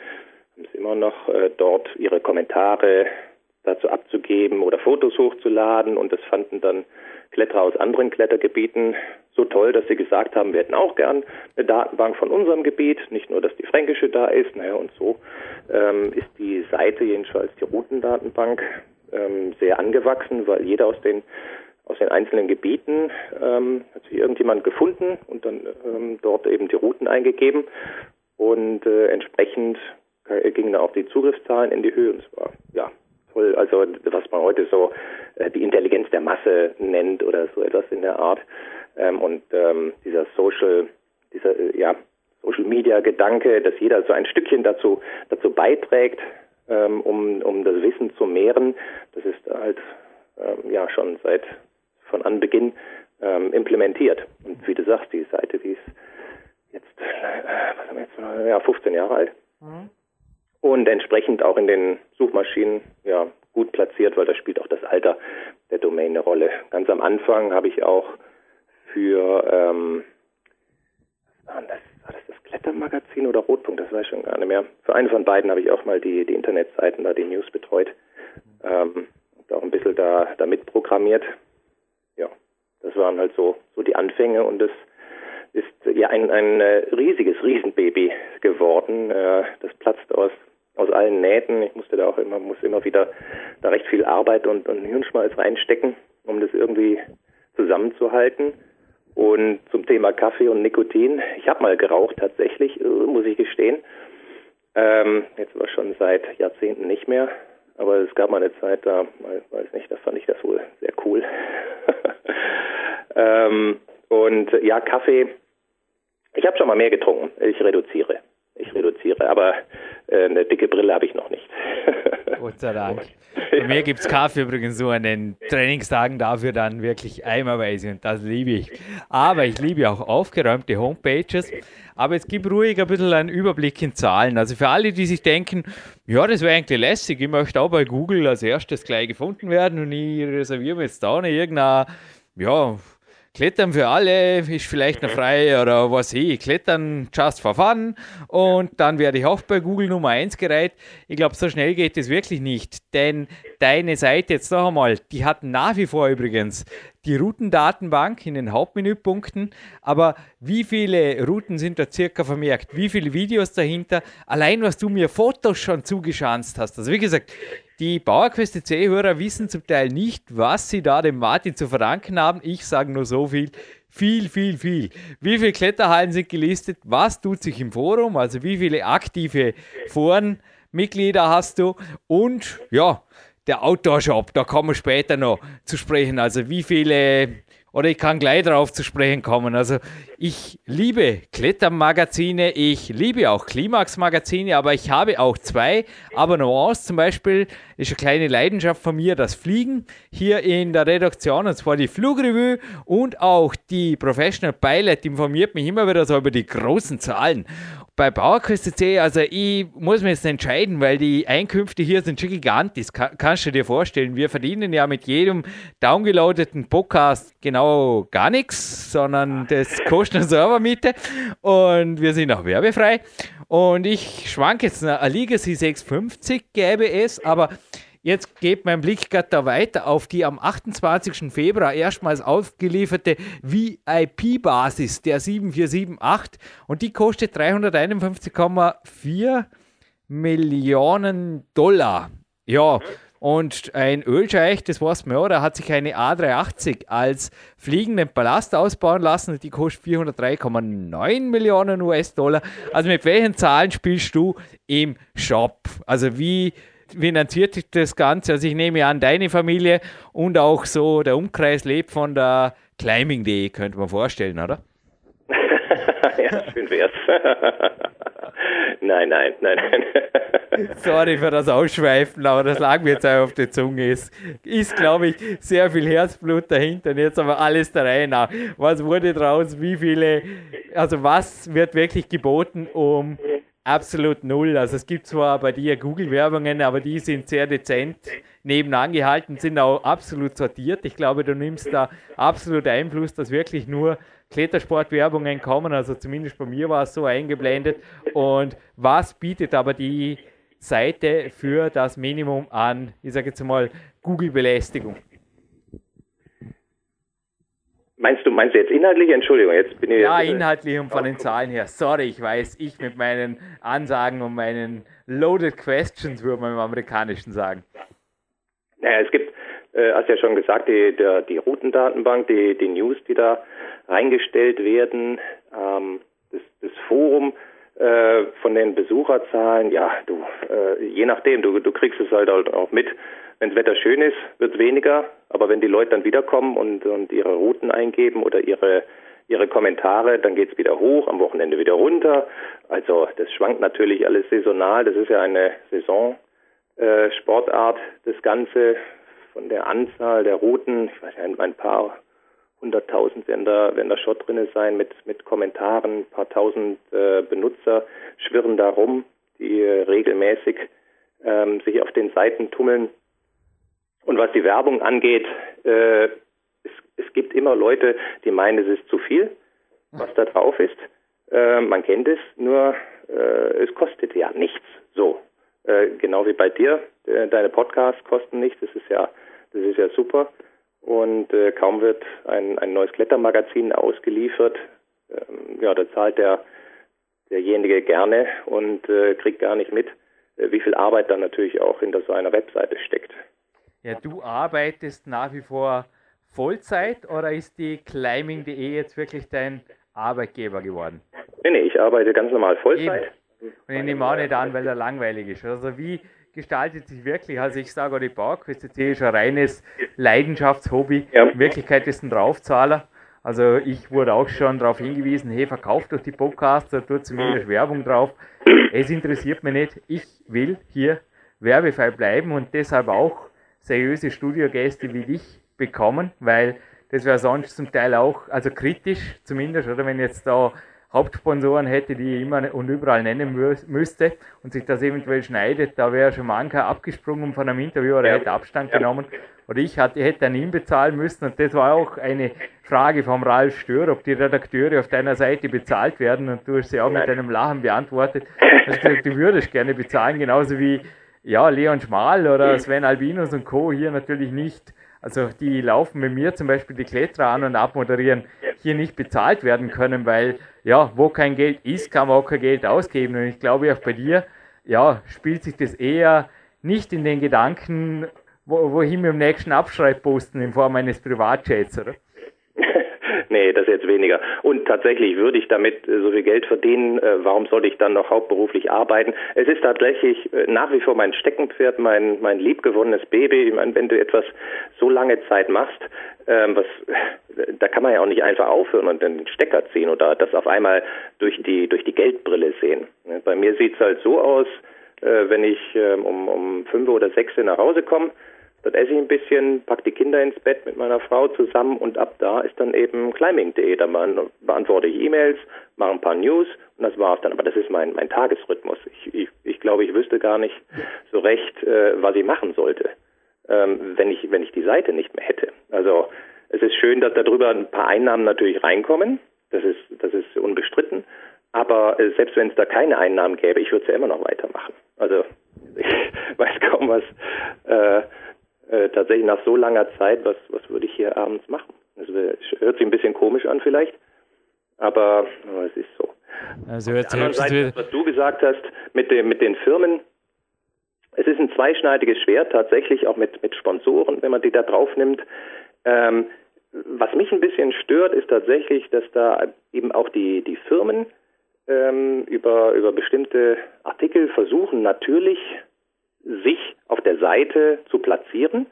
es immer noch äh, dort ihre Kommentare dazu abzugeben oder Fotos hochzuladen. Und das fanden dann Kletterer aus anderen Klettergebieten so toll, dass sie gesagt haben, wir hätten auch gern eine Datenbank von unserem Gebiet, nicht nur, dass die fränkische da ist, naja, und so ähm, ist die Seite jedenfalls die Routendatenbank ähm, sehr angewachsen, weil jeder aus den aus den einzelnen Gebieten ähm, hat sich irgendjemand gefunden und dann ähm, dort eben die Routen eingegeben. Und äh, entsprechend gingen auch die Zugriffszahlen in die Höhe. Und es war ja toll, also was man heute so äh, die Intelligenz der Masse nennt oder so etwas in der Art. Ähm, und ähm, dieser Social dieser äh, ja Social Media Gedanke, dass jeder so ein Stückchen dazu dazu beiträgt, ähm, um, um das Wissen zu mehren. Das ist halt ähm, ja schon seit von Anbeginn ähm, implementiert. Und wie du sagst, die Seite, die ist jetzt, äh, was haben wir jetzt, ja, 15 Jahre alt. Mhm. Und entsprechend auch in den Suchmaschinen ja gut platziert, weil da spielt auch das Alter der Domain eine Rolle. Ganz am Anfang habe ich auch für ähm, was war das? War das das Klettermagazin oder Rotpunkt? Das weiß ich schon gar nicht mehr. Für eine von beiden habe ich auch mal die, die Internetseiten, da die News betreut. Ähm, auch ein bisschen da, da mitprogrammiert. Ja, das waren halt so, so die Anfänge und das ist ja ein, ein äh, riesiges Riesenbaby geworden. Äh, das platzt aus, aus allen Nähten. Ich musste da auch immer, muss immer wieder da recht viel Arbeit und, und Hirnschmalz reinstecken, um das irgendwie zusammenzuhalten. Und zum Thema Kaffee und Nikotin. Ich habe mal geraucht tatsächlich, äh, muss ich gestehen. Ähm, jetzt aber schon seit Jahrzehnten nicht mehr. aber es gab mal eine Zeit, da weiß nicht, da fand ich das wohl sehr cool. [LAUGHS] ähm, und ja, Kaffee. Ich habe schon mal mehr getrunken. Ich reduziere. Ich reduziere, aber äh, eine dicke Brille habe ich noch nicht. [LAUGHS] Gott sei Dank. Bei mir gibt es Kaffee übrigens so an den Trainingstagen dafür dann wirklich eimerweise und das liebe ich. Aber ich liebe auch aufgeräumte Homepages. Aber jetzt gib ruhig ein bisschen einen Überblick in Zahlen. Also für alle, die sich denken, ja, das wäre eigentlich lässig, ich möchte auch bei Google als erstes gleich gefunden werden und ich reserviere mir jetzt da noch irgendeine, ja, Klettern für alle ist vielleicht noch frei oder was ich. Klettern just for fun und dann werde ich auch bei Google Nummer 1 gereiht. Ich glaube, so schnell geht es wirklich nicht, denn deine Seite jetzt noch einmal, die hat nach wie vor übrigens die Routendatenbank in den Hauptmenüpunkten, aber wie viele Routen sind da circa vermerkt? Wie viele Videos dahinter? Allein was du mir Fotos schon zugeschanzt hast. Also wie gesagt, die Bauerquest C-Hörer wissen zum Teil nicht, was sie da dem Martin zu verdanken haben. Ich sage nur so viel. Viel, viel, viel. Wie viele Kletterhallen sind gelistet? Was tut sich im Forum? Also wie viele aktive Forenmitglieder hast du? Und ja, der Outdoor-Shop, da kommen wir später noch zu sprechen. Also wie viele oder ich kann gleich darauf zu sprechen kommen. Also ich liebe Klettermagazine, ich liebe auch Klimax-Magazine, aber ich habe auch zwei Abonnements. Zum Beispiel ist eine kleine Leidenschaft von mir, das Fliegen hier in der Redaktion, und zwar die Flugrevue und auch die Professional Pilot informiert mich immer wieder so über die großen Zahlen bei Bauerküste C, also ich muss mich jetzt entscheiden, weil die Einkünfte hier sind schon gigantisch. Kann, kannst du dir vorstellen, wir verdienen ja mit jedem downgeloadeten Podcast genau gar nichts, sondern das kostet eine Servermiete und wir sind auch werbefrei. Und ich schwank jetzt eine Legacy 650 gäbe es, aber Jetzt geht mein Blick gerade weiter auf die am 28. Februar erstmals aufgelieferte VIP-Basis der 7478 und die kostet 351,4 Millionen Dollar. Ja, und ein Ölscheich, das weiß man ja, der hat sich eine A380 als fliegenden Palast ausbauen lassen und die kostet 403,9 Millionen US-Dollar. Also mit welchen Zahlen spielst du im Shop? Also wie finanziert sich das Ganze? Also ich nehme an, deine Familie und auch so der Umkreis lebt von der Climbing.de, könnte man vorstellen, oder? [LAUGHS] ja, schön wär's. [LAUGHS] nein, nein, nein, nein. [LAUGHS] Sorry für das Ausschweifen, aber das lag mir jetzt auch auf der Zunge. Ist, ist glaube ich, sehr viel Herzblut dahinter. Und jetzt aber alles der Reihe nach. Was wurde draus? Wie viele, also was wird wirklich geboten, um absolut null. Also es gibt zwar bei dir Google-Werbungen, aber die sind sehr dezent nebenan gehalten, sind auch absolut sortiert. Ich glaube, du nimmst da absolut Einfluss, dass wirklich nur Klettersportwerbungen kommen. Also zumindest bei mir war es so eingeblendet. Und was bietet aber die Seite für das Minimum an, ich sage jetzt mal, Google-Belästigung? Meinst du, meinst du jetzt inhaltlich? Entschuldigung, jetzt bin ich. Ja, inhaltlich und von den Zahlen her. Sorry, ich weiß, ich mit meinen Ansagen und meinen loaded questions, würde man im Amerikanischen sagen. Naja, es gibt, äh, hast ja schon gesagt, die, der, die Routendatenbank, die, die News, die da reingestellt werden, ähm, das, das Forum äh, von den Besucherzahlen, ja, du, äh, je nachdem, du, du kriegst es halt auch mit, wenn das Wetter schön ist, wird es weniger, aber wenn die Leute dann wiederkommen und, und ihre Routen eingeben oder ihre ihre Kommentare, dann geht es wieder hoch, am Wochenende wieder runter. Also das schwankt natürlich alles saisonal. Das ist ja eine Saisonsportart, äh, das Ganze von der Anzahl der Routen. Ich weiß ja, ein paar hunderttausend werden da, werden da schon drin sein mit, mit Kommentaren. Ein paar tausend äh, Benutzer schwirren da rum, die äh, regelmäßig ähm, sich auf den Seiten tummeln. Und was die Werbung angeht, äh, es, es, gibt immer Leute, die meinen, es ist zu viel, was da drauf ist. Äh, man kennt es, nur äh, es kostet ja nichts. So, äh, genau wie bei dir. Äh, deine Podcasts kosten nichts. Das ist ja, das ist ja super. Und äh, kaum wird ein, ein neues Klettermagazin ausgeliefert, ähm, ja, da zahlt der derjenige gerne und kriegt gar nicht mit, wie viel Arbeit da natürlich auch hinter so einer Webseite steckt. Ja, du arbeitest nach wie vor Vollzeit oder ist die Climbing.de jetzt wirklich dein Arbeitgeber geworden? Nee, nee, ich arbeite ganz normal Vollzeit. Eben. Und ich nehme auch nicht an, weil er langweilig ist. Also wie gestaltet sich wirklich, also ich sage auch die CC ist ein reines Leidenschaftshobby. Ja. In Wirklichkeit ist ein Draufzahler. Also ich wurde auch schon darauf hingewiesen, hey, verkauft doch die Podcasts, da tut zumindest Werbung drauf. Es interessiert mich nicht. Ich will hier werbefrei bleiben und deshalb auch seriöse Studiogäste wie dich bekommen, weil das wäre sonst zum Teil auch, also kritisch zumindest, oder wenn jetzt da Hauptsponsoren hätte, die ich immer und überall nennen mü müsste und sich das eventuell schneidet, da wäre schon mancher abgesprungen von einem Interview oder Ja. hätte Abstand Ja. genommen. Oder ich hatte, hätte an ihn bezahlen müssen und das war auch eine Frage vom Ralf Stör, ob die Redakteure auf deiner Seite bezahlt werden und du hast sie auch mit Nein. einem Lachen beantwortet. Also gesagt, du würdest gerne bezahlen, genauso wie ja, Leon Schmal oder Sven Albinus und Co. hier natürlich nicht. Also die laufen mit mir zum Beispiel die Kletterer an und abmoderieren, hier nicht bezahlt werden können, weil ja, wo kein Geld ist, kann man auch kein Geld ausgeben. Und ich glaube auch bei dir, ja, spielt sich das eher nicht in den Gedanken, wo, wohin mit dem nächsten Abschreibposten in Form eines Privatjets, oder? Nee, das jetzt weniger. Und tatsächlich würde ich damit äh, so viel Geld verdienen, äh, warum sollte ich dann noch hauptberuflich arbeiten? Es ist tatsächlich äh, nach wie vor mein Steckenpferd, mein, mein liebgewonnenes Baby. Ich meine, wenn du etwas so lange Zeit machst, ähm, was, [LAUGHS] da kann man ja auch nicht einfach aufhören und den Stecker ziehen oder das auf einmal durch die, durch die Geldbrille sehen. Ne, Bei mir sieht's halt so aus, äh, wenn ich ähm, um, um fünf oder sechs nach Hause komme, dann esse ich ein bisschen, pack die Kinder ins Bett mit meiner Frau zusammen und ab da ist dann eben climbing.de. Da beant- beantworte ich E-Mails, mache ein paar News und das war's dann. Aber das ist mein, mein Tagesrhythmus. Ich, ich, ich glaube, ich wüsste gar nicht so recht, äh, was ich machen sollte, ähm, wenn ich wenn ich die Seite nicht mehr hätte. Also es ist schön, dass darüber ein paar Einnahmen natürlich reinkommen. Das ist das ist unbestritten. Aber äh, selbst wenn es da keine Einnahmen gäbe, ich würde es ja immer noch weitermachen. Also [LAUGHS] ich weiß kaum was. Äh, äh, tatsächlich nach so langer Zeit, was, was würde ich hier abends machen? Das wär- hört sich ein bisschen komisch an vielleicht, aber, aber es ist so. Also Auf jetzt der hörst du Seite, was du gesagt hast mit, dem, mit den Firmen, es ist ein zweischneidiges Schwert tatsächlich, auch mit, mit Sponsoren, wenn man die da drauf nimmt. Ähm, was mich ein bisschen stört, ist tatsächlich, dass da eben auch die, die Firmen ähm, über, über bestimmte Artikel versuchen, natürlich sich auf der Seite zu platzieren,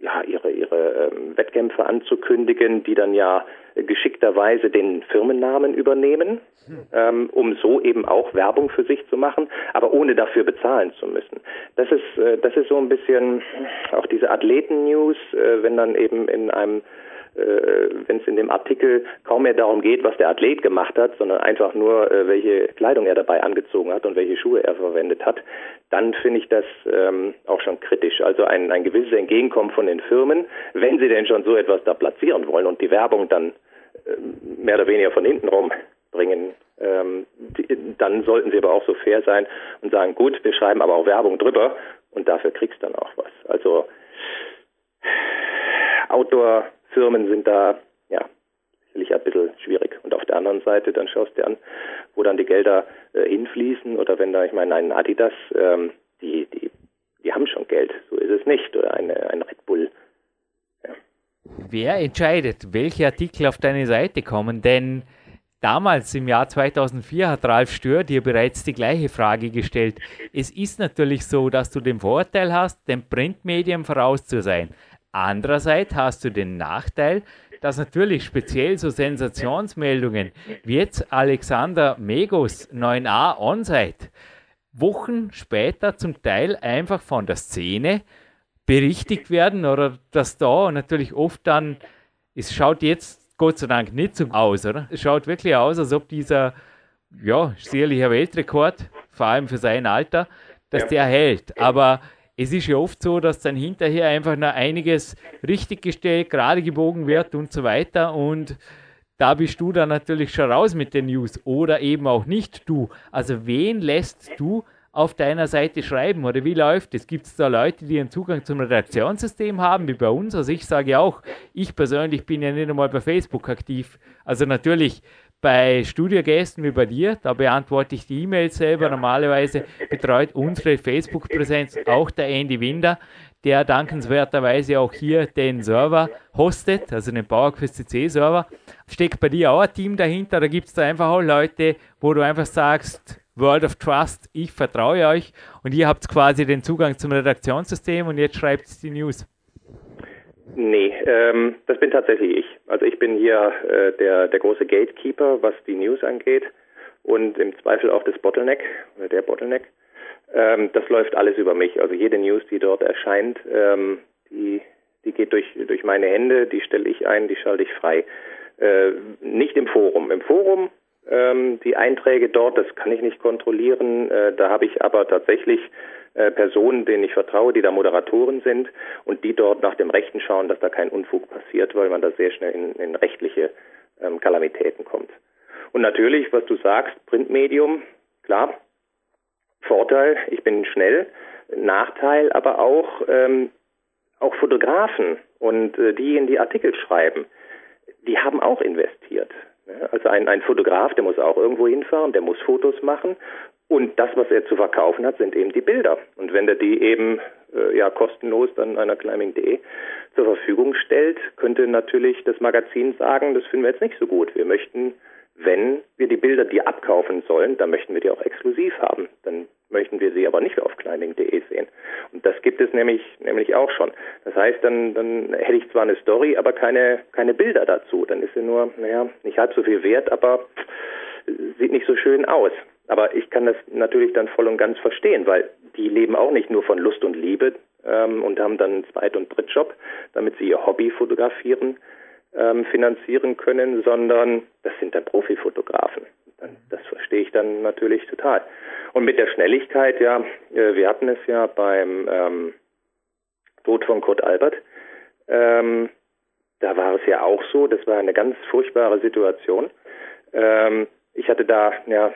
ja, ihre, ihre ähm, Wettkämpfe anzukündigen, die dann ja geschickterweise den Firmennamen übernehmen, ähm, um so eben auch Werbung für sich zu machen, aber ohne dafür bezahlen zu müssen. Das ist, äh, das ist so ein bisschen auch diese Athleten-News, äh, wenn dann eben in einem wenn es in dem Artikel kaum mehr darum geht, was der Athlet gemacht hat, sondern einfach nur, äh, welche Kleidung er dabei angezogen hat und welche Schuhe er verwendet hat, dann finde ich das ähm, auch schon kritisch. Also ein, ein gewisses Entgegenkommen von den Firmen, wenn sie denn schon so etwas da platzieren wollen und die Werbung dann ähm, mehr oder weniger von hinten rum bringen, ähm, die, dann sollten sie aber auch so fair sein und sagen, gut, wir schreiben aber auch Werbung drüber und dafür kriegst dann auch was. Also Outdoor-Firmen sind da, ja, sicherlich ein bisschen schwierig. Und auf der anderen Seite, dann schaust du an, wo dann die Gelder äh, hinfließen oder wenn da, ich meine, ein Adidas, ähm, die, die, die haben schon Geld, so ist es nicht. Oder eine, ein Red Bull. Wer entscheidet, welche Artikel auf deine Seite kommen? Denn damals im Jahr 2004 hat Ralf Stör dir bereits die gleiche Frage gestellt. Es ist natürlich so, dass du den Vorteil hast, den Printmedien voraus zu sein. Andererseits hast du den Nachteil, dass natürlich speziell so Sensationsmeldungen wie jetzt Alexander Megos 9a Onsite Wochen später zum Teil einfach von der Szene berichtigt werden oder dass da natürlich oft dann, es schaut jetzt Gott sei Dank nicht so aus, oder? Es schaut wirklich aus, als ob dieser, ja, sicherlicher Weltrekord, vor allem für sein Alter, dass der hält. Aber es ist ja oft so, dass dann hinterher einfach noch einiges richtiggestellt, gerade gebogen wird und so weiter und da bist du dann natürlich schon raus mit den News oder eben auch nicht du. Also wen lässt du auf deiner Seite schreiben oder wie läuft es? Gibt es da Leute, die einen Zugang zum Redaktionssystem haben, wie bei uns? Also ich sage auch, ich persönlich bin ja nicht einmal bei Facebook aktiv. Also natürlich bei Studiogästen wie bei dir, da beantworte ich die E-Mails selber. Normalerweise betreut unsere Facebook-Präsenz auch der Andy Winder, der dankenswerterweise auch hier den Server hostet, also den PowerQuest CC-Server. Steckt bei dir auch ein Team dahinter? Oder gibt es da einfach auch Leute, wo du einfach sagst, World of Trust, ich vertraue euch und ihr habt quasi den Zugang zum Redaktionssystem und jetzt schreibt die News. Nee, ähm, das bin tatsächlich ich. Also ich bin hier äh, der, der große Gatekeeper, was die News angeht und im Zweifel auch das Bottleneck oder der Bottleneck. Ähm, das läuft alles über mich. Also jede News, die dort erscheint, ähm, die, die geht durch, durch meine Hände, die stelle ich ein, die schalte ich frei. Äh, nicht im Forum. Im Forum ähm, die Einträge dort, das kann ich nicht kontrollieren. Äh, da habe ich aber tatsächlich äh, Personen, denen ich vertraue, die da Moderatoren sind und die dort nach dem Rechten schauen, dass da kein Unfug passiert, weil man da sehr schnell in, in rechtliche ähm, Kalamitäten kommt. Und natürlich, was du sagst, Printmedium, klar, Vorteil, ich bin schnell, Nachteil aber auch, ähm, auch Fotografen und äh, diejenigen, die Artikel schreiben, die haben auch investiert. Also ein, ein Fotograf, der muss auch irgendwo hinfahren, der muss Fotos machen und das, was er zu verkaufen hat, sind eben die Bilder. Und wenn er die eben äh, ja kostenlos dann einer climbing.de zur Verfügung stellt, könnte natürlich das Magazin sagen, das finden wir jetzt nicht so gut. Wir möchten, wenn wir die Bilder, die abkaufen sollen, dann möchten wir die auch exklusiv haben. Dann möchten wir sie aber nicht auf climbing.de sehen. Und das gibt es nämlich nämlich auch schon. Das heißt, dann dann hätte ich zwar eine Story, aber keine keine Bilder dazu. Dann ist sie nur, naja, nicht halb so viel wert, aber sieht nicht so schön aus. Aber ich kann das natürlich dann voll und ganz verstehen, weil die leben auch nicht nur von Lust und Liebe ähm, und haben dann einen Zweit- und Drittjob, damit sie ihr Hobby fotografieren ähm, finanzieren können, sondern das sind dann Profifotografen. Das verstehe ich dann natürlich total. Und mit der Schnelligkeit, ja, äh, wir hatten es ja beim ähm, Tod von Kurt Albert. Ähm, da war es ja auch so, das war eine ganz furchtbare Situation. Ähm, ich hatte da ja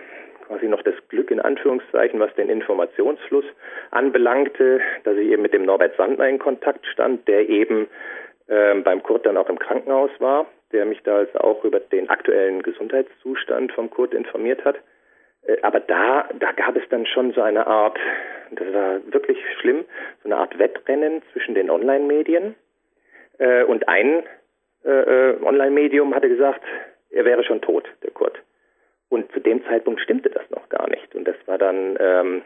quasi noch das Glück in Anführungszeichen, was den Informationsfluss anbelangte, dass ich eben mit dem Norbert Sandner in Kontakt stand, der eben beim Kurt dann auch im Krankenhaus war, der mich da also auch über den aktuellen Gesundheitszustand vom Kurt informiert hat. Äh, aber da, da gab es dann schon so eine Art, das war wirklich schlimm, so eine Art Wettrennen zwischen den Online-Medien. Äh, und ein äh, Online-Medium hatte gesagt, er wäre schon tot, der Kurt. Und zu dem Zeitpunkt stimmte das noch gar nicht. Und das war dann, ähm,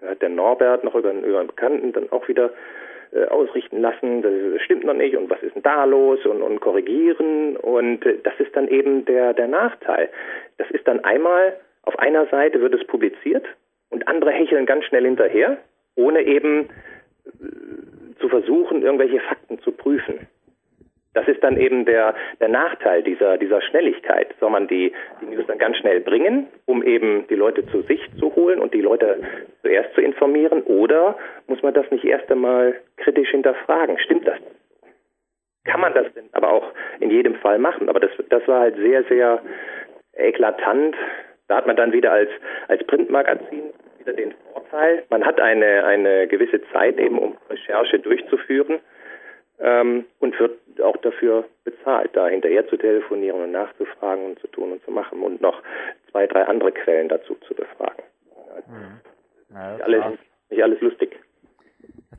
da hat der Norbert noch über, über einen Bekannten dann auch wieder ausrichten lassen, das, das, stimmt noch nicht und was ist denn da los und, und korrigieren. Und äh, das ist dann eben der, der Nachteil. Das ist dann einmal, auf einer Seite wird es publiziert und andere hecheln ganz schnell hinterher, ohne eben äh, zu versuchen, irgendwelche Fakten zu prüfen. Das ist dann eben der, der Nachteil dieser, dieser Schnelligkeit. Soll man die, die News dann ganz schnell bringen, um eben die Leute zu sich zu holen und die Leute zuerst zu informieren? Oder muss man das nicht erst einmal kritisch hinterfragen? Stimmt das? Kann man das denn aber auch in jedem Fall machen? Aber das, das war halt sehr, sehr eklatant. Da hat man dann wieder als, als Printmagazin wieder den Vorteil, man hat eine, eine gewisse Zeit eben, um Recherche durchzuführen ähm, und wird auch dafür bezahlt, da hinterher zu telefonieren und nachzufragen und zu tun und zu machen und noch zwei, drei andere Quellen dazu zu befragen. Mhm. Ja, nicht, alles, nicht alles lustig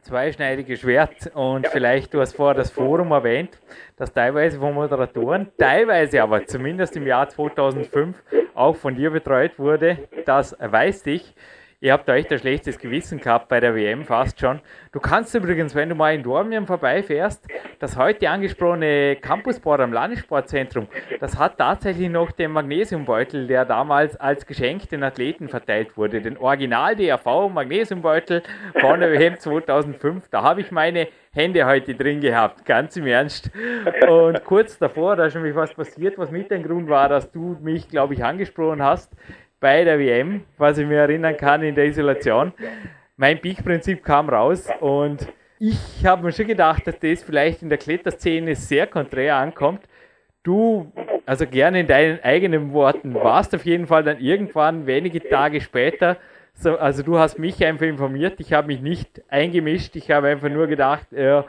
zweischneidiges Schwert und ja. vielleicht, du hast vorher das Forum erwähnt, das teilweise von Moderatoren, teilweise aber zumindest im Jahr 2005 auch von dir betreut wurde, das weiß ich. Ihr habt euch ein schlechtes Gewissen gehabt bei der WM fast schon. Du kannst übrigens, wenn du mal in Dormien vorbeifährst, das heute angesprochene Campusboard am Landessportzentrum, das hat tatsächlich noch den Magnesiumbeutel, der damals als Geschenk den Athleten verteilt wurde. Den Original DRV Magnesiumbeutel von der WM 2005. Da habe ich meine Hände heute drin gehabt, ganz im Ernst. Und kurz davor, da ist nämlich was passiert, was mit dem Grund war, dass du mich, glaube ich, angesprochen hast bei der WM, was ich mir erinnern kann in der Isolation. Mein Peak-Prinzip kam raus und ich habe mir schon gedacht, dass das vielleicht in der Kletterszene sehr konträr ankommt. Du, also gerne in deinen eigenen Worten, warst auf jeden Fall dann irgendwann wenige Tage später, so, also du hast mich einfach informiert, ich habe mich nicht eingemischt, ich habe einfach nur gedacht, ja,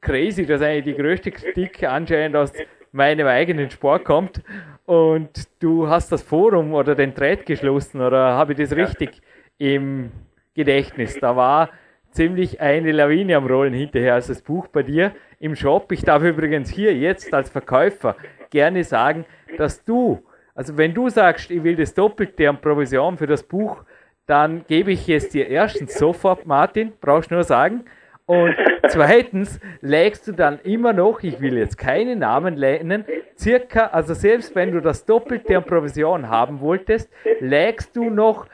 crazy, dass eigentlich die größte Kritik anscheinend aus meinem eigenen Sport kommt und du hast das Forum oder den Thread geschlossen oder habe ich das richtig im Gedächtnis? Da war ziemlich eine Lawine am Rollen hinterher als das Buch bei dir im Shop. Ich darf übrigens hier jetzt als Verkäufer gerne sagen, dass du Also wenn du sagst, ich will das Doppelte an Provision für das Buch, dann gebe ich es dir erstens sofort, Martin, brauchst nur sagen. Und [LAUGHS] zweitens legst du dann immer noch, ich will jetzt keine Namen nennen, circa, also selbst wenn du das Doppelte an Provision haben wolltest, legst du noch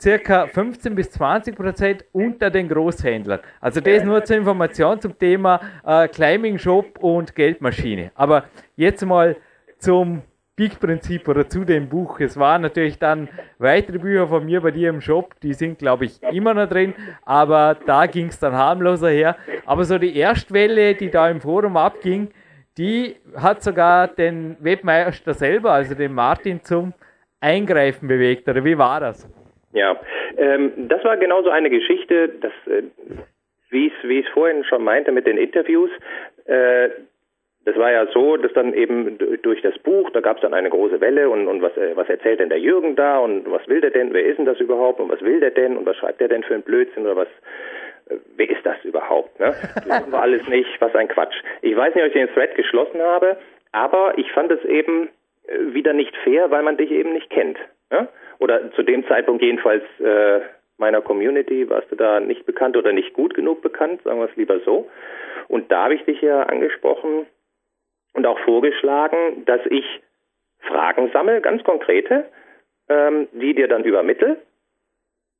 circa 15 bis 20 Prozent unter den Großhändlern. Also das nur zur Information zum Thema äh, Climbing Shop und Geldmaschine. Aber jetzt mal zum Big-Prinzip oder zu dem Buch. Es waren natürlich dann weitere Bücher von mir bei dir im Shop, die sind, glaube ich, immer noch drin, aber da ging es dann harmloser her. Aber so die Erstwelle, die da im Forum abging, die hat sogar den Webmeister selber, also den Martin, zum Eingreifen bewegt. Oder wie war das? Ja, ähm, das war genauso eine Geschichte, dass, äh, wie ich es vorhin schon meinte mit den Interviews, äh, das war ja so, dass dann eben durch das Buch, da gab es dann eine große Welle und, und was, äh, was erzählt denn der Jürgen da und was will der denn, wer ist denn das überhaupt und was will der denn und was schreibt der denn für ein Blödsinn oder was, äh, wer ist das überhaupt? Ne? [LAUGHS] Das war alles nicht, was ein Quatsch. Ich weiß nicht, ob ich den Thread geschlossen habe, aber ich fand es eben äh, wieder nicht fair, weil man dich eben nicht kennt. Ne? Oder zu dem Zeitpunkt jedenfalls äh, meiner Community warst du da nicht bekannt oder nicht gut genug bekannt, sagen wir es lieber so. Und da habe ich dich ja angesprochen, und auch vorgeschlagen, dass ich Fragen sammle, ganz konkrete, ähm, die dir dann übermittel.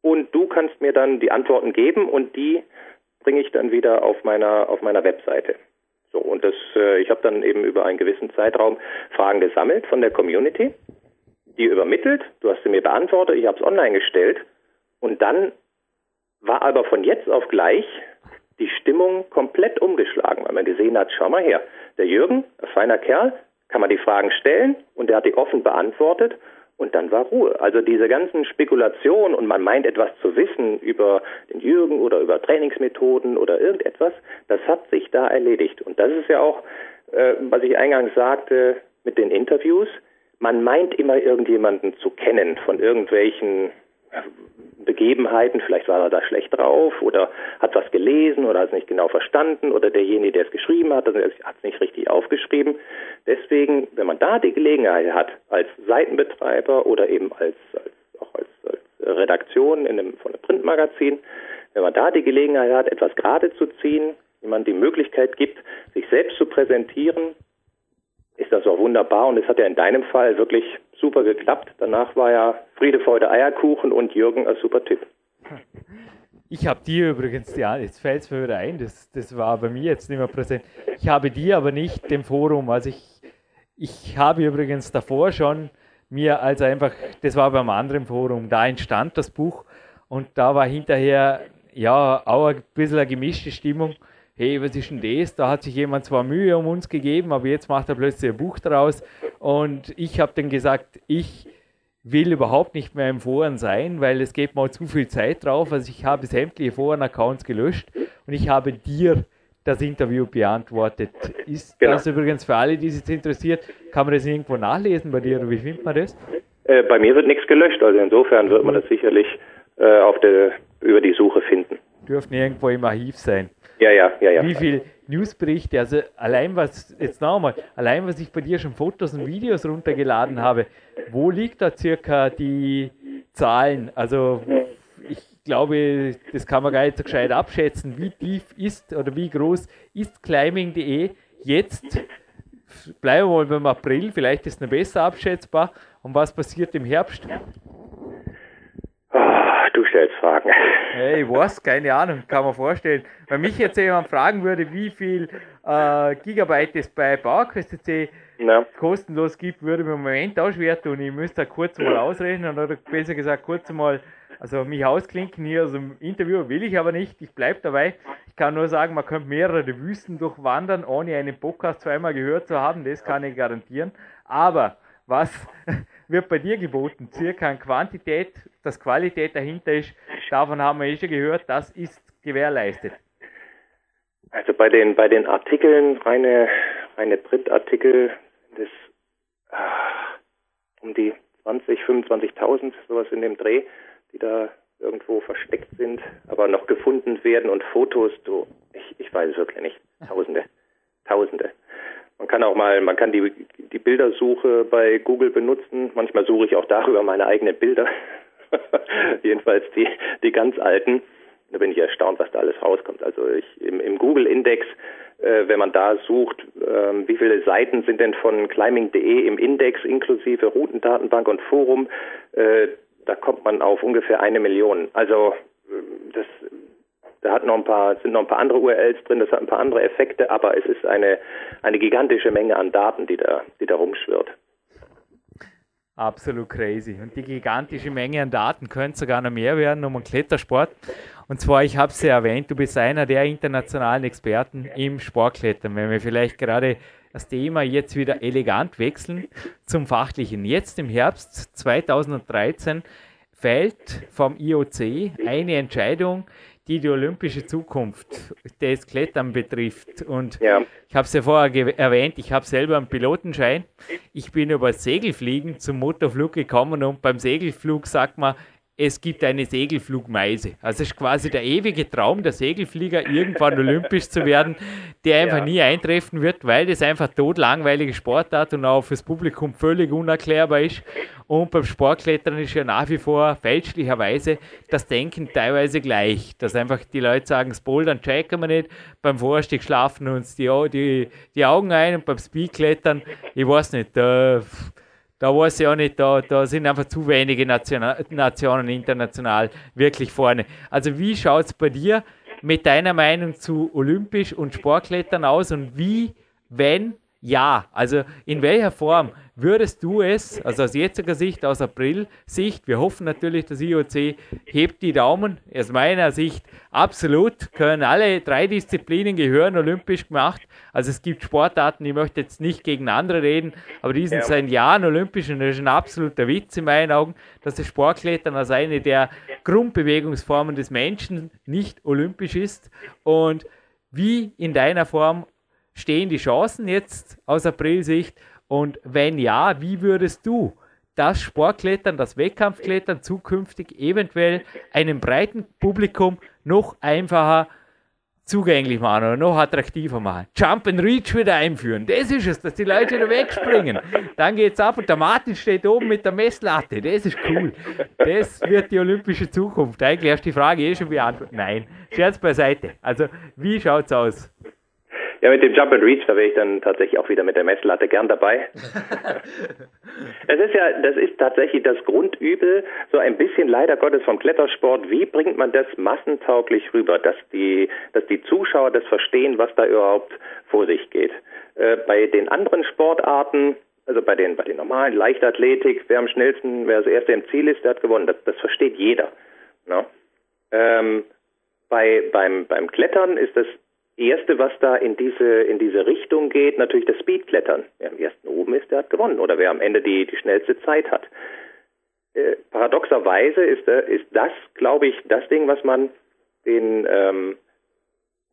Und du kannst mir dann die Antworten geben und die bringe ich dann wieder auf meiner auf meiner Webseite. So und das äh, ich habe dann eben über einen gewissen Zeitraum Fragen gesammelt von der Community, die übermittelt, du hast sie mir beantwortet, ich habe es online gestellt. Und dann war aber von jetzt auf gleich die Stimmung komplett umgeschlagen, weil man gesehen hat, schau mal her, der Jürgen, ein feiner Kerl, kann man die Fragen stellen und der hat die offen beantwortet und dann war Ruhe. Also diese ganzen Spekulationen und man meint etwas zu wissen über den Jürgen oder über Trainingsmethoden oder irgendetwas, das hat sich da erledigt. Und das ist ja auch, äh, was ich eingangs sagte mit den Interviews, man meint immer irgendjemanden zu kennen von irgendwelchen Begebenheiten, vielleicht war er da schlecht drauf oder hat was gelesen oder hat es nicht genau verstanden oder derjenige, der es geschrieben hat, also hat es nicht richtig aufgeschrieben. Deswegen, wenn man da die Gelegenheit hat, als Seitenbetreiber oder eben als, als auch als, als Redaktion in einem, von einem Printmagazin, wenn man da die Gelegenheit hat, etwas gerade zu ziehen, man die Möglichkeit gibt, sich selbst zu präsentieren, ist das auch wunderbar und es hat ja in deinem Fall wirklich super geklappt. Danach war ja Friede, Freude, Eierkuchen und Jürgen ein super Tipp. Ich habe dir übrigens, ja, jetzt fällt es mir wieder ein, das, das war bei mir jetzt nicht mehr präsent. Ich habe dir aber nicht dem Forum, also ich, ich habe übrigens davor schon mir also einfach, das war beim anderen Forum, da entstand das Buch und da war hinterher ja auch ein bisschen eine gemischte Stimmung hey, was ist denn das? Da hat sich jemand zwar Mühe um uns gegeben, aber jetzt macht er plötzlich ein Buch daraus. Und ich habe dann gesagt, ich will überhaupt nicht mehr im Foren sein, weil es geht mal zu viel Zeit drauf. Also ich habe sämtliche Foren-Accounts gelöscht und ich habe dir das Interview beantwortet. Ist genau. das übrigens für alle, die sich interessiert, kann man das irgendwo nachlesen bei dir oder wie findet man das? Äh, bei mir wird nichts gelöscht, also insofern wird man das sicherlich äh, auf der, über die Suche finden. Dürften irgendwo im Archiv sein. Ja, ja, ja, ja. Wie viele Newsberichte, also allein was, jetzt nochmal, allein was ich bei dir schon Fotos und Videos runtergeladen habe, wo liegt da circa die Zahlen? Also ich glaube, das kann man gar nicht so gescheit abschätzen. Wie tief ist oder wie groß ist climbing.de jetzt? Bleiben wir mal beim April, vielleicht ist es noch besser abschätzbar. Und was passiert im Herbst? Du stellst Fragen. Hey, was? Keine Ahnung, kann man vorstellen. Wenn mich jetzt jemand fragen würde, wie viel äh, Gigabyte es bei PowerQuest C ja. kostenlos gibt, würde mir im Moment auch schwer tun. Ich müsste kurz mal ausrechnen oder besser gesagt kurz mal also mich ausklinken hier aus dem Interview will ich aber nicht. Ich bleibe dabei. Ich kann nur sagen, man könnte mehrere Wüsten durchwandern, ohne einen Podcast zweimal gehört zu haben. Das kann ich garantieren. Aber was [LAUGHS] wird bei dir geboten? Circa an Quantität, dass Qualität dahinter ist. Davon haben wir eh schon gehört, das ist gewährleistet. Also bei den bei den Artikeln, reine, reine Printartikel, das ah, um die 20, 25.000, sowas in dem Dreh, die da irgendwo versteckt sind, aber noch gefunden werden und Fotos, du, ich, ich weiß es wirklich nicht. Tausende. Tausende. Man kann auch mal, man kann die, die Bildersuche bei Google benutzen. Manchmal suche ich auch darüber meine eigenen Bilder. [LAUGHS] Jedenfalls die, die ganz alten. Da bin ich erstaunt, was da alles rauskommt. Also ich, im, im Google-Index, äh, wenn man da sucht, äh, wie viele Seiten sind denn von climbing.de im Index inklusive Routendatenbank und Forum, äh, da kommt man auf ungefähr eine Million. Also äh, das da hat noch ein paar, sind noch ein paar andere URLs drin, das hat ein paar andere Effekte, aber es ist eine, eine gigantische Menge an Daten, die da, die da rumschwirrt. Absolut crazy. Und die gigantische Menge an Daten könnte sogar noch mehr werden um einen Klettersport. Und zwar, ich habe es ja erwähnt, du bist einer der internationalen Experten im Sportklettern. Wenn wir vielleicht gerade das Thema jetzt wieder elegant wechseln zum Fachlichen. Jetzt im Herbst 2013 fällt vom IOC eine Entscheidung, die die olympische Zukunft des Klettern betrifft. Und ja. ich habe es ja vorher erwähnt, ich habe selber einen Pilotenschein. Ich bin über Segelfliegen zum Motorflug gekommen und beim Segelflug sagt man, es gibt eine Segelflugmeise. Also es ist quasi der ewige Traum der Segelflieger, irgendwann [LAUGHS] olympisch zu werden, der einfach ja. nie eintreffen wird, weil das einfach totlangweilige Sportart und auch fürs Publikum völlig unerklärbar ist. Und beim Sportklettern ist ja nach wie vor fälschlicherweise das Denken teilweise gleich. Dass einfach die Leute sagen, das Bouldern checken wir nicht, beim Vorstieg schlafen uns die, die, die Augen ein und beim Speedklettern, ich weiß nicht, da da weiß ich auch nicht, da, da sind einfach zu wenige Nation, Nationen international wirklich vorne. Also wie schaut es bei dir mit deiner Meinung zu Olympisch und Sportklettern aus und wie, wenn ja, also in welcher Form würdest du es, also aus jetziger Sicht, aus April-Sicht, wir hoffen natürlich, das IOC hebt die Daumen, aus meiner Sicht absolut, können alle drei Disziplinen gehören olympisch gemacht. Also es gibt Sportarten, ich möchte jetzt nicht gegen andere reden, aber die sind ja. seit Jahren olympisch und das ist ein absoluter Witz in meinen Augen, dass das Sportklettern als eine der Grundbewegungsformen des Menschen nicht olympisch ist und wie in deiner Form stehen die Chancen jetzt aus April-Sicht? Und wenn ja, wie würdest du das Sportklettern, das Wettkampfklettern zukünftig eventuell einem breiten Publikum noch einfacher zugänglich machen oder noch attraktiver machen. Jump and Reach wieder einführen. Das ist es, dass die Leute wieder wegspringen. Dann geht's ab und der Martin steht oben mit der Messlatte. Das ist cool. Das wird die olympische Zukunft. Eigentlich hast du die Frage eh schon beantwortet. Nein, Scherz beiseite. Also, wie schaut's aus? Ja, mit dem Jump and Reach, da wäre ich dann tatsächlich auch wieder mit der Messlatte gern dabei. [LAUGHS] es ist ja, das ist tatsächlich das Grundübel, so ein bisschen leider Gottes vom Klettersport. Wie bringt man das massentauglich rüber, dass die, dass die Zuschauer das verstehen, was da überhaupt vor sich geht? Äh, bei den anderen Sportarten, also bei den, bei den normalen Leichtathletik, wer am schnellsten, wer als Erster im Ziel ist, der hat gewonnen. Das, das versteht jeder. Ne? Ähm, bei, beim, beim Klettern ist das Erste, was da in diese, in diese Richtung geht, natürlich das Speedklettern. Wer am ersten oben ist, der hat gewonnen. Oder wer am Ende die, die schnellste Zeit hat. Äh, paradoxerweise ist, äh, ist das, glaube ich, das Ding, was man den, ähm,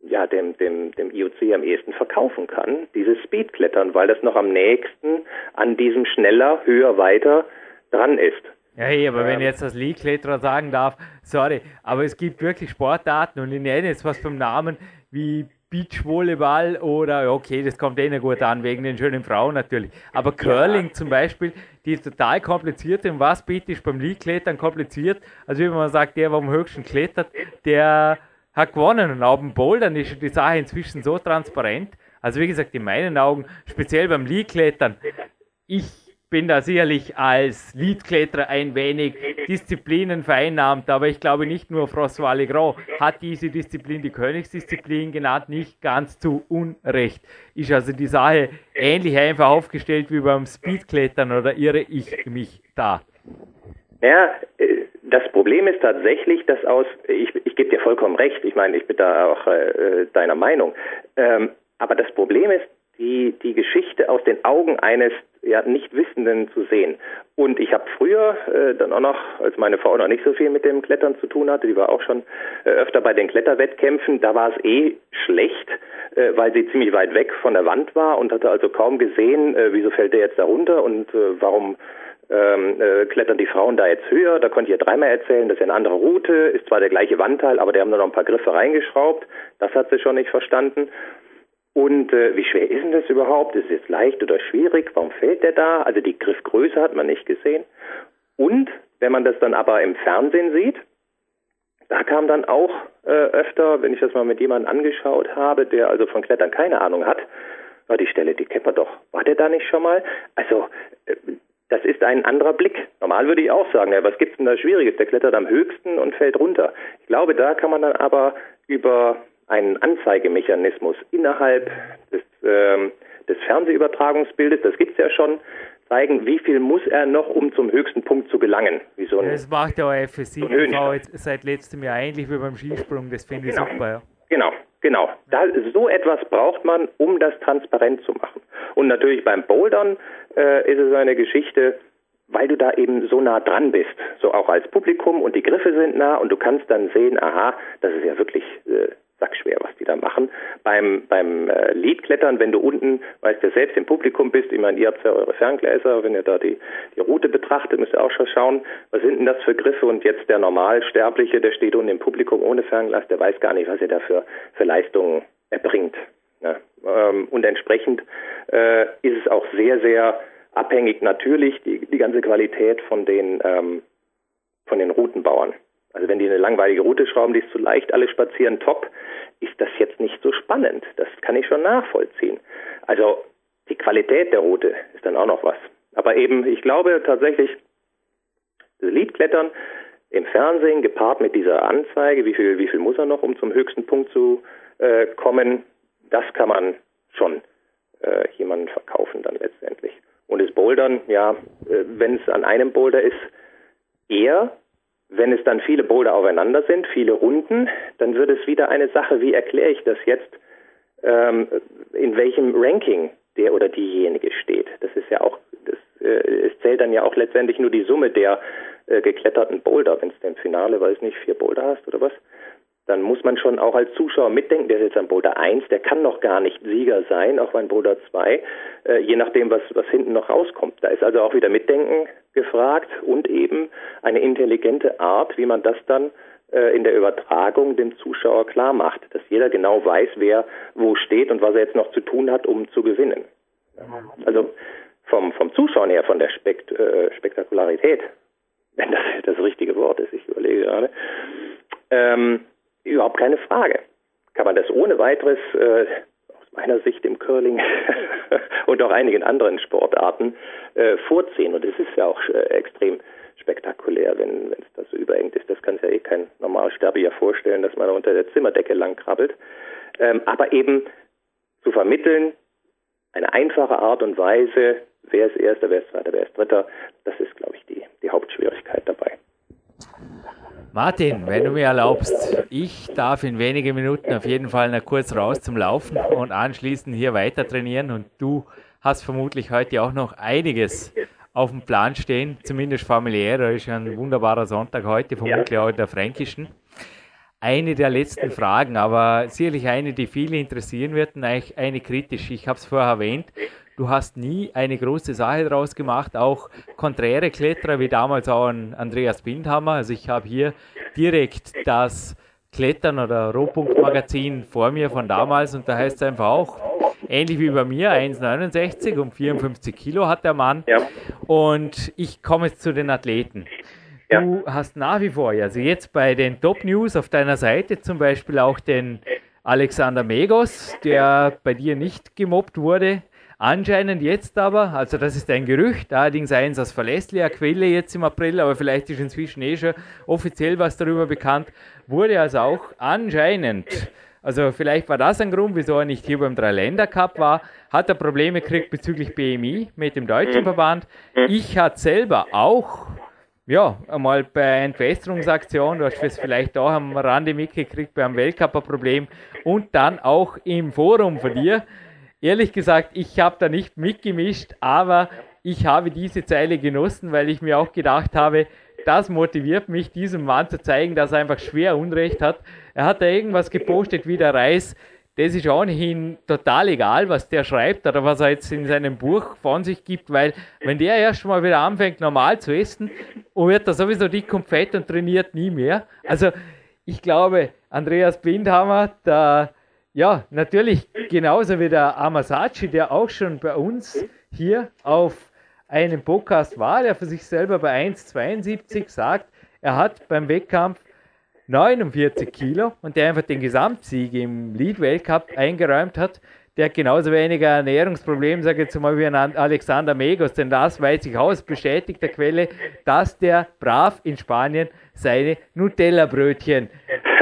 ja, dem, dem, dem IOC am ehesten verkaufen kann, dieses Speedklettern, weil das noch am nächsten an diesem schneller, höher, weiter dran ist. Ja, hey, aber ähm, wenn ich jetzt als League-Kletterer sagen darf, sorry, aber es gibt wirklich Sportarten und ich nenne jetzt was vom Namen wie Beachvolleyball oder, okay, das kommt eh nicht gut an, wegen den schönen Frauen natürlich. Aber Curling zum Beispiel, die ist total kompliziert. Und was bitte ist beim League-Klettern kompliziert? Also, wie man sagt, der, der am höchsten klettert, der hat gewonnen. Und auf dem Bouldern ist die Sache inzwischen so transparent. Also, wie gesagt, in meinen Augen, speziell beim League-Klettern, ich bin da sicherlich als Leadkletterer ein wenig Disziplinen vereinnahmt, aber ich glaube nicht nur François Legros hat diese Disziplin die Königsdisziplin genannt, nicht ganz zu Unrecht. Ist also die Sache ähnlich einfach aufgestellt wie beim Speedklettern oder irre ich mich da? Ja, äh, das Problem ist tatsächlich, dass aus, ich, ich gebe dir vollkommen recht, ich meine, ich bin da auch äh, deiner Meinung, ähm, aber das Problem ist, die, die Geschichte aus den Augen eines ja, Nichtwissenden zu sehen. Und ich habe früher äh, dann auch noch, als meine Frau noch nicht so viel mit dem Klettern zu tun hatte, die war auch schon äh, öfter bei den Kletterwettkämpfen, da war es eh schlecht, äh, weil sie ziemlich weit weg von der Wand war und hatte also kaum gesehen, äh, wieso fällt der jetzt da runter und äh, warum ähm, äh, klettern die Frauen da jetzt höher. Da konnte ich ja dreimal erzählen, das ist ja eine andere Route, ist zwar der gleiche Wandteil, aber die haben da noch ein paar Griffe reingeschraubt. Das hat sie schon nicht verstanden. Und äh, wie schwer ist denn das überhaupt? Ist es leicht oder schwierig? Warum fällt der da? Also die Griffgröße hat man nicht gesehen. Und wenn man das dann aber im Fernsehen sieht, da kam dann auch äh, öfter, wenn ich das mal mit jemandem angeschaut habe, der also von Klettern keine Ahnung hat, war die Stelle, die kennt man doch. War der da nicht schon mal? Also, äh, das ist ein anderer Blick. Normal würde ich auch sagen, ja, was gibt's denn da Schwieriges? Der klettert am höchsten und fällt runter. Ich glaube, da kann man dann aber über einen Anzeigemechanismus innerhalb des, ähm, des Fernsehübertragungsbildes, das gibt's ja schon, zeigen, wie viel muss er noch, um zum höchsten Punkt zu gelangen. So ein, Das macht der FSC so jetzt seit letztem Jahr ähnlich wie beim Skisprung. Das finde ich Genau. super. Ja. Genau, genau. Da, so etwas braucht man, um das transparent zu machen. Und natürlich beim Bouldern äh, ist es eine Geschichte, weil du da eben so nah dran bist, so auch als Publikum und die Griffe sind nah und du kannst dann sehen, aha, das ist ja wirklich äh, sackschwer, was die da machen. Beim beim äh, Leadklettern, wenn du unten, weißt du, selbst im Publikum bist, ich meine, ihr habt ja eure Ferngläser, wenn ihr da die, die Route betrachtet, müsst ihr auch schon schauen, was sind denn das für Griffe und jetzt der Normalsterbliche, der steht unten im Publikum ohne Fernglas, der weiß gar nicht, was er da für, für Leistungen erbringt. Ja, ähm, und entsprechend äh, ist es auch sehr, sehr abhängig natürlich die, die ganze Qualität von den ähm, von den Routenbauern. Also wenn die eine langweilige Route schrauben, die ist zu leicht, alle spazieren top, ist das jetzt nicht so spannend. Das kann ich schon nachvollziehen. Also die Qualität der Route ist dann auch noch was. Aber eben, ich glaube tatsächlich, das Leadklettern im Fernsehen gepaart mit dieser Anzeige, wie viel, wie viel muss er noch, um zum höchsten Punkt zu äh, kommen, das kann man schon äh, jemanden verkaufen dann letztendlich. Und das Bouldern, ja, äh, wenn es an einem Boulder ist, eher, wenn es dann viele Boulder aufeinander sind, viele Runden, dann wird es wieder eine Sache, wie erkläre ich das jetzt, ähm, in welchem Ranking der oder diejenige steht. Das ist ja auch, das, äh, es zählt dann ja auch letztendlich nur die Summe der äh, gekletterten Boulder. Wenn es im Finale, weiß nicht, vier Boulder hast oder was, dann muss man schon auch als Zuschauer mitdenken, der ist jetzt an Boulder 1, der kann noch gar nicht Sieger sein, auch beim Boulder 2, äh, je nachdem, was, was hinten noch rauskommt. Da ist also auch wieder Mitdenken gefragt und eben eine intelligente Art, wie man das dann äh, in der Übertragung dem Zuschauer klar macht, dass jeder genau weiß, wer wo steht und was er jetzt noch zu tun hat, um zu gewinnen. Also vom, vom Zuschauen her, von der Spekt, äh, Spektakularität, [LAUGHS] wenn das das richtige Wort ist, ich überlege gerade, ähm, überhaupt keine Frage. Kann man das ohne weiteres äh, meiner Sicht im Curling [LAUGHS] und auch einigen anderen Sportarten äh, vorziehen. Und es ist ja auch äh, extrem spektakulär, wenn es da so überengt ist. Das kann sich ja eh kein Normalsterblicher vorstellen, dass man da unter der Zimmerdecke lang krabbelt. Ähm, aber eben zu vermitteln, eine einfache Art und Weise, wer ist Erster, wer ist Zweiter, wer ist Dritter, das ist, glaube ich, die, die Hauptschwierigkeit dabei. Martin, wenn du mir erlaubst, ich darf in wenigen Minuten auf jeden Fall noch kurz raus zum Laufen und anschließend hier weiter trainieren und du hast vermutlich heute auch noch einiges auf dem Plan stehen, zumindest familiär. Da ist ja ein wunderbarer Sonntag heute, vermutlich auch in der Fränkischen. Eine der letzten Fragen, aber sicherlich eine, die viele interessieren wird und eigentlich eine kritisch. Ich habe es vorher erwähnt. Du hast nie eine große Sache daraus gemacht, auch konträre Kletterer wie damals auch ein Andreas Bindhammer. Also ich habe hier direkt das Klettern oder Rohpunktmagazin vor mir von damals und da heißt es einfach auch, ähnlich wie bei mir, 1,69 und 54 Kilo hat der Mann. Ja. Und ich komme jetzt zu den Athleten. Ja. Du hast nach wie vor, also jetzt bei den Top News auf deiner Seite zum Beispiel auch den Alexander Megos, der bei dir nicht gemobbt wurde. Anscheinend jetzt aber, also das ist ein Gerücht, allerdings eins aus verlässlicher Quelle jetzt im April, aber vielleicht ist inzwischen eh schon offiziell was darüber bekannt, wurde also auch anscheinend, also vielleicht war das ein Grund, wieso er nicht hier beim Dreiländer-Cup war, hat er Probleme gekriegt bezüglich BMI mit dem deutschen Verband. Ich hatte selber auch ja, einmal bei Entwässerungsaktion, du hast es vielleicht auch am Rande mitgekriegt, beim Weltcup ein Problem und dann auch im Forum von dir. Ehrlich gesagt, ich habe da nicht mitgemischt, aber ich habe diese Zeile genossen, weil ich mir auch gedacht habe, das motiviert mich, diesem Mann zu zeigen, dass er einfach schwer Unrecht hat. Er hat da irgendwas gepostet wie der Reis. Das ist ohnehin total egal, was der schreibt oder was er jetzt in seinem Buch von sich gibt, weil wenn der erst mal wieder anfängt, normal zu essen, und wird er sowieso dick und fett und trainiert nie mehr. Also ich glaube, Andreas Bindhammer, der ja, natürlich. Genauso wie der Amasachi, der auch schon bei uns hier auf einem Podcast war, der für sich selber bei 1,72 sagt, er hat beim Wettkampf 49 Kilo und der einfach den Gesamtsieg im Lead-Weltcup eingeräumt hat, der hat genauso weniger Ernährungsprobleme, sage ich jetzt mal, wie ein Alexander Megos, denn das weiß ich aus bestätigter Quelle, dass der brav in Spanien seine Nutella-Brötchen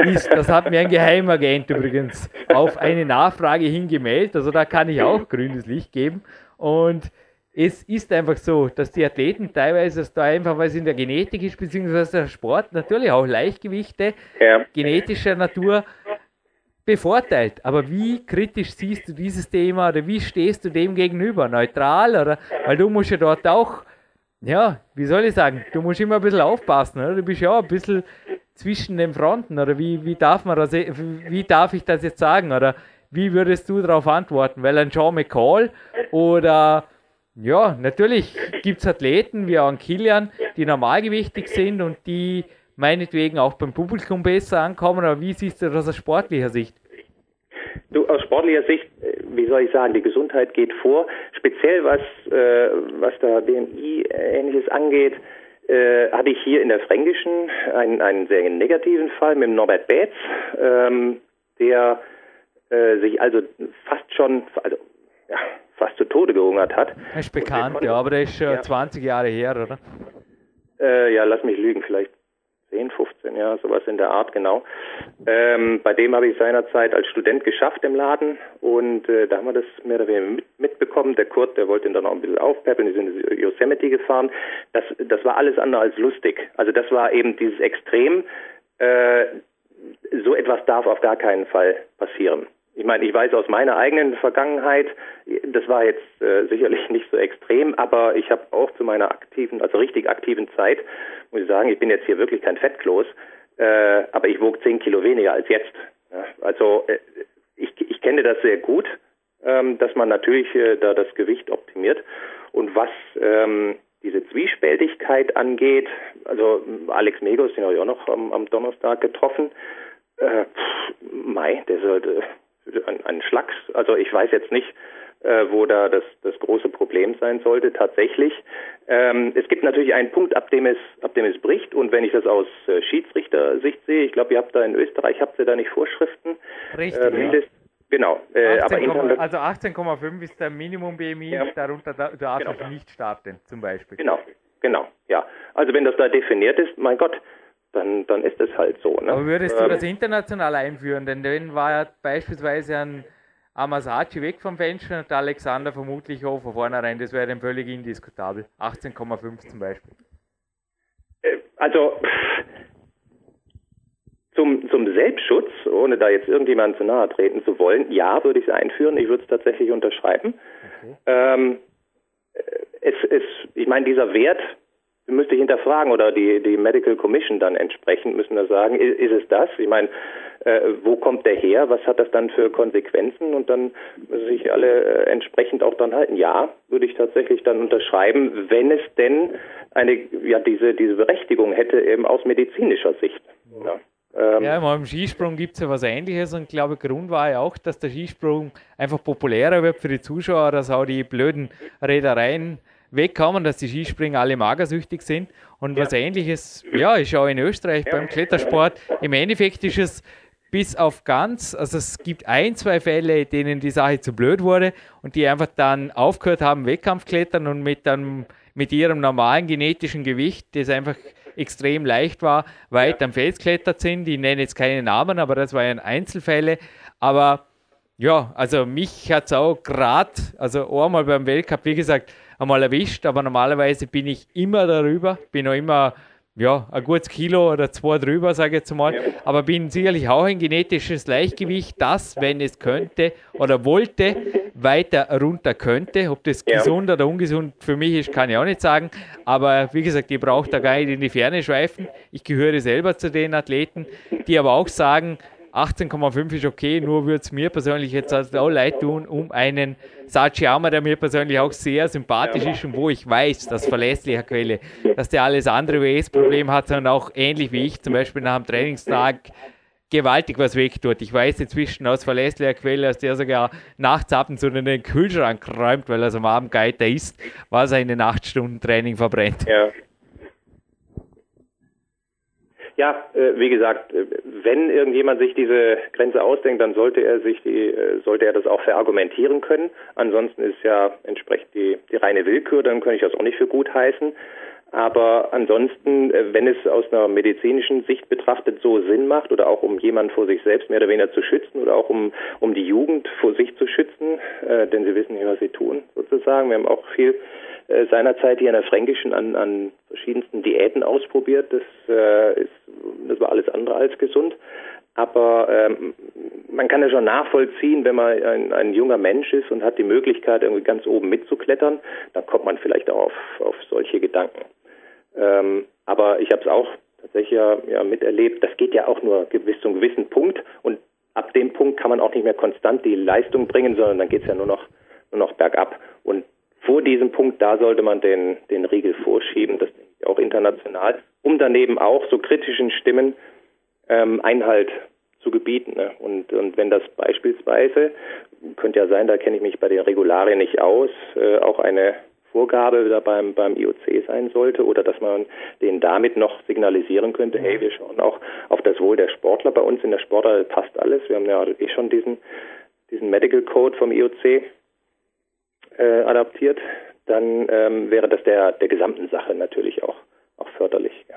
isst. Das hat mir ein Geheimagent übrigens auf eine Nachfrage hingemeldet, also da kann ich auch grünes Licht geben und es ist einfach so, dass die Athleten teilweise dass da einfach, weil es in der Genetik ist, beziehungsweise der Sport natürlich auch Leichtgewichte ja. genetischer Natur bevorteilt. Aber wie kritisch siehst du dieses Thema oder wie stehst du dem gegenüber? Neutral oder? Weil du musst ja dort auch, ja, wie soll ich sagen, du musst immer ein bisschen aufpassen, oder? Du bist ja auch ein bisschen zwischen den Fronten oder wie, wie darf man das, wie darf ich das jetzt sagen oder wie würdest du darauf antworten? Weil ein John McCall oder ja, natürlich gibt es Athleten wie auch ein Kilian, die normalgewichtig sind und die meinetwegen auch beim Publikum besser ankommen, aber wie siehst du das aus sportlicher Sicht? Du, aus sportlicher Sicht, äh, wie soll ich sagen, die Gesundheit geht vor. Speziell was, äh, was da BMI-Ähnliches angeht, äh, hatte ich hier in der Fränkischen einen, einen sehr negativen Fall mit Norbert Betz, ähm, der äh, sich also fast schon, also ja, fast zu Tode gehungert hat. Er ist bekannt, ja, aber der ist schon ja. 20 Jahre her, oder? Äh, ja, lass mich lügen, vielleicht 10, 15 Jahre, sowas in der Art, genau. Ähm, bei dem habe ich seinerzeit als Student geschafft im Laden und äh, da haben wir das mehr oder weniger mit, mitbekommen. Der Kurt, der wollte ihn dann noch ein bisschen aufpäppeln, die sind in Yosemite gefahren. Das, das war alles andere als lustig. Also das war eben dieses Extrem. Äh, so etwas darf auf gar keinen Fall passieren. Ich meine, ich weiß aus meiner eigenen Vergangenheit, das war jetzt äh, sicherlich [LAUGHS] nicht so extrem, aber ich habe auch zu meiner aktiven, also richtig aktiven Zeit, muss ich sagen, ich bin jetzt hier wirklich kein Fettkloß, äh, aber ich wog zehn Kilo weniger als jetzt. Ja, also äh, ich, ich kenne das sehr gut, ähm, dass man natürlich äh, da das Gewicht optimiert. Und was ähm, diese Zwiespältigkeit angeht, also Alex Megos, den habe ich auch noch am, am Donnerstag getroffen, äh, pff, Mai, der sollte ein, ein Schlags. Also ich weiß jetzt nicht, äh, wo da das, das große Problem sein sollte tatsächlich. Ähm, es gibt natürlich einen Punkt, ab dem es, ab dem es bricht. Und wenn ich das aus äh, Schiedsrichtersicht sehe, ich glaube, ihr habt da in Österreich, habt ihr da nicht Vorschriften? Richtig. Äh, mindest, ja. Genau. Äh, 18, aber also 18,5 ist der Minimum BMI, ja. darunter darf genau. ich nicht starten, zum Beispiel. Genau, genau, ja. Also wenn das da definiert ist, mein Gott, dann, dann ist es halt so. Ne? Aber würdest du ähm, das international einführen? Denn dann war ja beispielsweise ein Amasachi weg vom Fenster und Alexander vermutlich auch von vornherein. Das wäre dann völlig indiskutabel. 18,5 zum Beispiel. Äh, also zum, zum Selbstschutz, ohne da jetzt irgendjemand zu nahe treten zu wollen, ja, würde ich es einführen. Ich würde es tatsächlich unterschreiben. Okay. Ähm, äh, es, es, ich meine, dieser Wert müsste ich hinterfragen oder die, die Medical Commission dann entsprechend müssen da sagen, ist, ist es das? Ich meine, äh, wo kommt der her? Was hat das dann für Konsequenzen? Und dann müssen sich alle äh, entsprechend auch dann halten. Ja, würde ich tatsächlich dann unterschreiben, wenn es denn eine, ja, diese, diese Berechtigung hätte eben aus medizinischer Sicht. Ja. Ähm, ja, im Skisprung gibt es ja was ähnliches und glaube, Grund war ja auch, dass der Skisprung einfach populärer wird für die Zuschauer, dass auch die blöden Reedereien wegkommen, dass die Skispringer alle magersüchtig sind. Und ja. was ähnliches, ja, ist auch in Österreich ja. beim Klettersport. Im Endeffekt ist es bis auf ganz, also es gibt ein, zwei Fälle, denen die Sache zu blöd wurde und die einfach dann aufgehört haben, Wettkampfklettern und mit, dann, mit ihrem normalen genetischen Gewicht, das einfach extrem leicht war, weit am Fels klettert sind. Ich nenne jetzt keine Namen, aber das waren Einzelfälle. Aber ja, also mich hat es auch gerade, also einmal beim Weltcup, wie gesagt, einmal erwischt, aber normalerweise bin ich immer darüber, bin auch immer ja, ein gutes Kilo oder zwei drüber, sage ich jetzt mal, aber bin sicherlich auch ein genetisches Leichtgewicht, das, wenn es könnte oder wollte, weiter runter könnte. Ob das ja. gesund oder ungesund für mich ist, kann ich auch nicht sagen. Aber wie gesagt, ich brauche da gar nicht in die Ferne schweifen. Ich gehöre selber zu den Athleten, die aber auch sagen, 18,5 ist okay, nur würde es mir persönlich jetzt auch leid tun, um einen Sachiyama, der mir persönlich auch sehr sympathisch ist und wo ich weiß, dass verlässlicher Quelle, dass der alles andere WS-Problem hat, sondern auch ähnlich wie ich, zum Beispiel nach einem Trainingstag gewaltig was wegtut. Ich weiß inzwischen aus verlässlicher Quelle, dass der sogar nachts ab und zu in den Kühlschrank räumt, weil er so am Abend geiter isst, was er in den acht Stunden Training verbrennt. Ja. Ja, äh, wie gesagt, äh, wenn irgendjemand sich diese Grenze ausdenkt, dann sollte er sich die, äh, sollte er das auch verargumentieren können. Ansonsten ist ja entsprechend die, die reine Willkür, dann könnte ich das auch nicht für gut heißen. Aber ansonsten, wenn es aus einer medizinischen Sicht betrachtet so Sinn macht oder auch um jemanden vor sich selbst mehr oder weniger zu schützen oder auch um, um die Jugend vor sich zu schützen, äh, denn sie wissen nicht, was sie tun, sozusagen. Wir haben auch viel äh, seinerzeit hier in der Fränkischen an, an verschiedensten Diäten ausprobiert. Das, äh, ist, das war alles andere als gesund. Aber ähm, man kann ja schon nachvollziehen, wenn man ein, ein junger Mensch ist und hat die Möglichkeit, irgendwie ganz oben mitzuklettern, dann kommt man vielleicht auch auf, auf solche Gedanken. Ähm, aber ich habe es auch tatsächlich ja, ja miterlebt. Das geht ja auch nur bis zu einem gewissen Punkt und ab dem Punkt kann man auch nicht mehr konstant die Leistung bringen, sondern dann geht es ja nur noch nur noch bergab. Und vor diesem Punkt, da sollte man den, den Riegel vorschieben, das denke ich auch international, um daneben auch so kritischen Stimmen ähm, Einhalt zu gebieten. Ne? Und, und wenn das beispielsweise, könnte ja sein, da kenne ich mich bei den Regularien nicht aus, äh, auch eine Vorgabe da beim, beim IOC sein sollte oder dass man denen damit noch signalisieren könnte, hey, wir schauen auch auf das Wohl der Sportler. Bei uns in der Sportart passt alles. Wir haben ja eh schon diesen, diesen Medical Code vom IOC äh, adaptiert, dann ähm, wäre das der, der gesamten Sache natürlich auch, auch förderlich. Ja.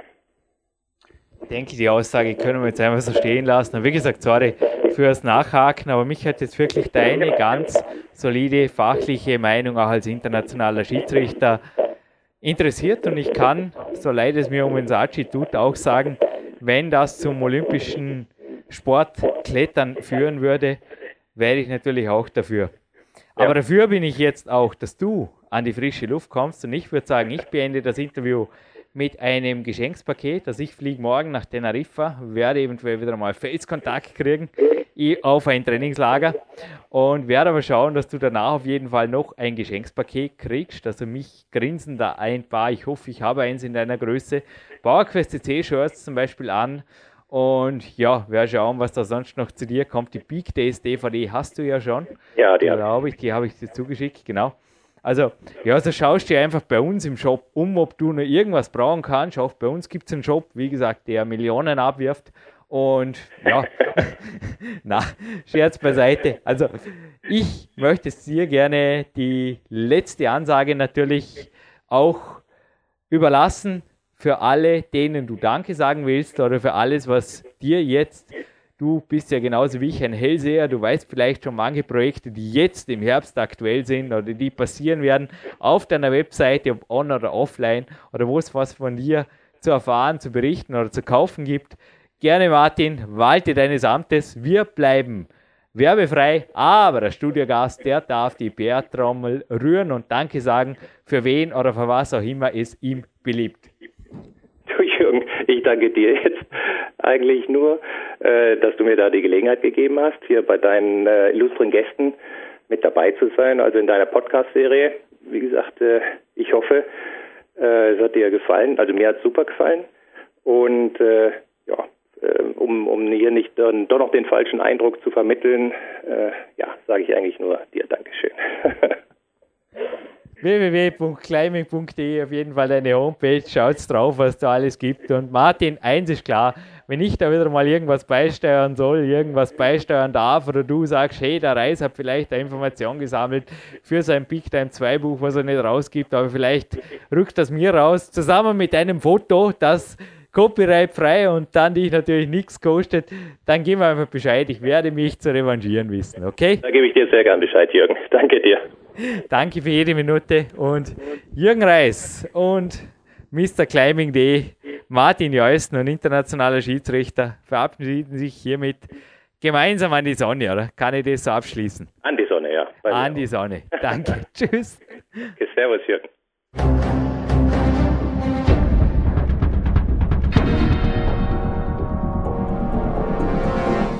Ich denke, die Aussage können wir jetzt einfach so stehen lassen. Und wie gesagt, sorry fürs Nachhaken, aber mich hat jetzt wirklich deine ganz solide fachliche Meinung auch als internationaler Schiedsrichter interessiert und ich kann, so leid es mir um den Sachi tut, auch sagen, wenn das zum olympischen Sportklettern führen würde, wäre ich natürlich auch dafür. Aber dafür bin ich jetzt auch, dass du an die frische Luft kommst und ich würde sagen, ich beende das Interview mit einem Geschenkspaket. Also ich fliege morgen nach Teneriffa, werde eventuell wieder mal Face-Kontakt kriegen auf ein Trainingslager und werde aber schauen, dass du danach auf jeden Fall noch ein Geschenkspaket kriegst. Also mich grinsen da ein paar, ich hoffe, ich habe eins in deiner Größe. PowerQuest CC-Shirts zum Beispiel an und ja, wir schauen, was da sonst noch zu dir kommt. Die Big Days DVD hast du ja schon. Ja, die habe ich. Die habe ich dir zugeschickt, genau. Also, ja, so schaust du dir einfach bei uns im Shop um, ob du noch irgendwas brauchen kannst. Auch bei uns gibt es einen Shop, wie gesagt, der Millionen abwirft. Und ja, [LAUGHS] na, Scherz beiseite. Also, ich möchte dir gerne die letzte Ansage natürlich auch überlassen für alle, denen du Danke sagen willst oder für alles, was dir jetzt, du bist ja genauso wie ich ein Hellseher, du weißt vielleicht schon manche Projekte, die jetzt im Herbst aktuell sind oder die passieren werden, auf deiner Webseite, ob on oder offline oder wo es was von dir zu erfahren, zu berichten oder zu kaufen gibt. Gerne Martin, walte deines Amtes, wir bleiben werbefrei, aber der Studiogast, der darf die PR-Trommel rühren und Danke sagen, für wen oder für was auch immer es ihm beliebt. Jürgen, ich danke dir jetzt eigentlich nur, äh, dass du mir da die Gelegenheit gegeben hast, hier bei deinen äh, illustren Gästen mit dabei zu sein, also in deiner Podcast-Serie. Wie gesagt, äh, ich hoffe, äh, es hat dir gefallen. Also mir hat es super gefallen. Und äh, ja, äh, um, um hier nicht dann doch noch den falschen Eindruck zu vermitteln, ja, sage ich eigentlich nur dir Dankeschön. [LAUGHS] www.climbing.de auf jeden Fall deine Homepage, schaut drauf, was da alles gibt. Und Martin, eins ist klar, wenn ich da wieder mal irgendwas beisteuern soll, irgendwas beisteuern darf oder du sagst, hey, der Reis hat vielleicht eine Information gesammelt für sein Big Time 2 Buch, was er nicht rausgibt, aber vielleicht rückt das mir raus, zusammen mit einem Foto, das Copyright frei und dann dich natürlich nichts kostet, dann gib mir einfach Bescheid. Ich werde mich zu revanchieren wissen, okay? Da gebe ich dir sehr gern Bescheid, Jürgen. Danke dir. Danke für jede Minute und Jürgen Reis und Mr. Climbing.de, Martin Jeusten und internationaler Schiedsrichter verabschieden sich hiermit gemeinsam an die Sonne, oder? Kann ich das so abschließen? An die Sonne, ja. An die Sonne. Danke. [LAUGHS] Tschüss. Servus, Jürgen.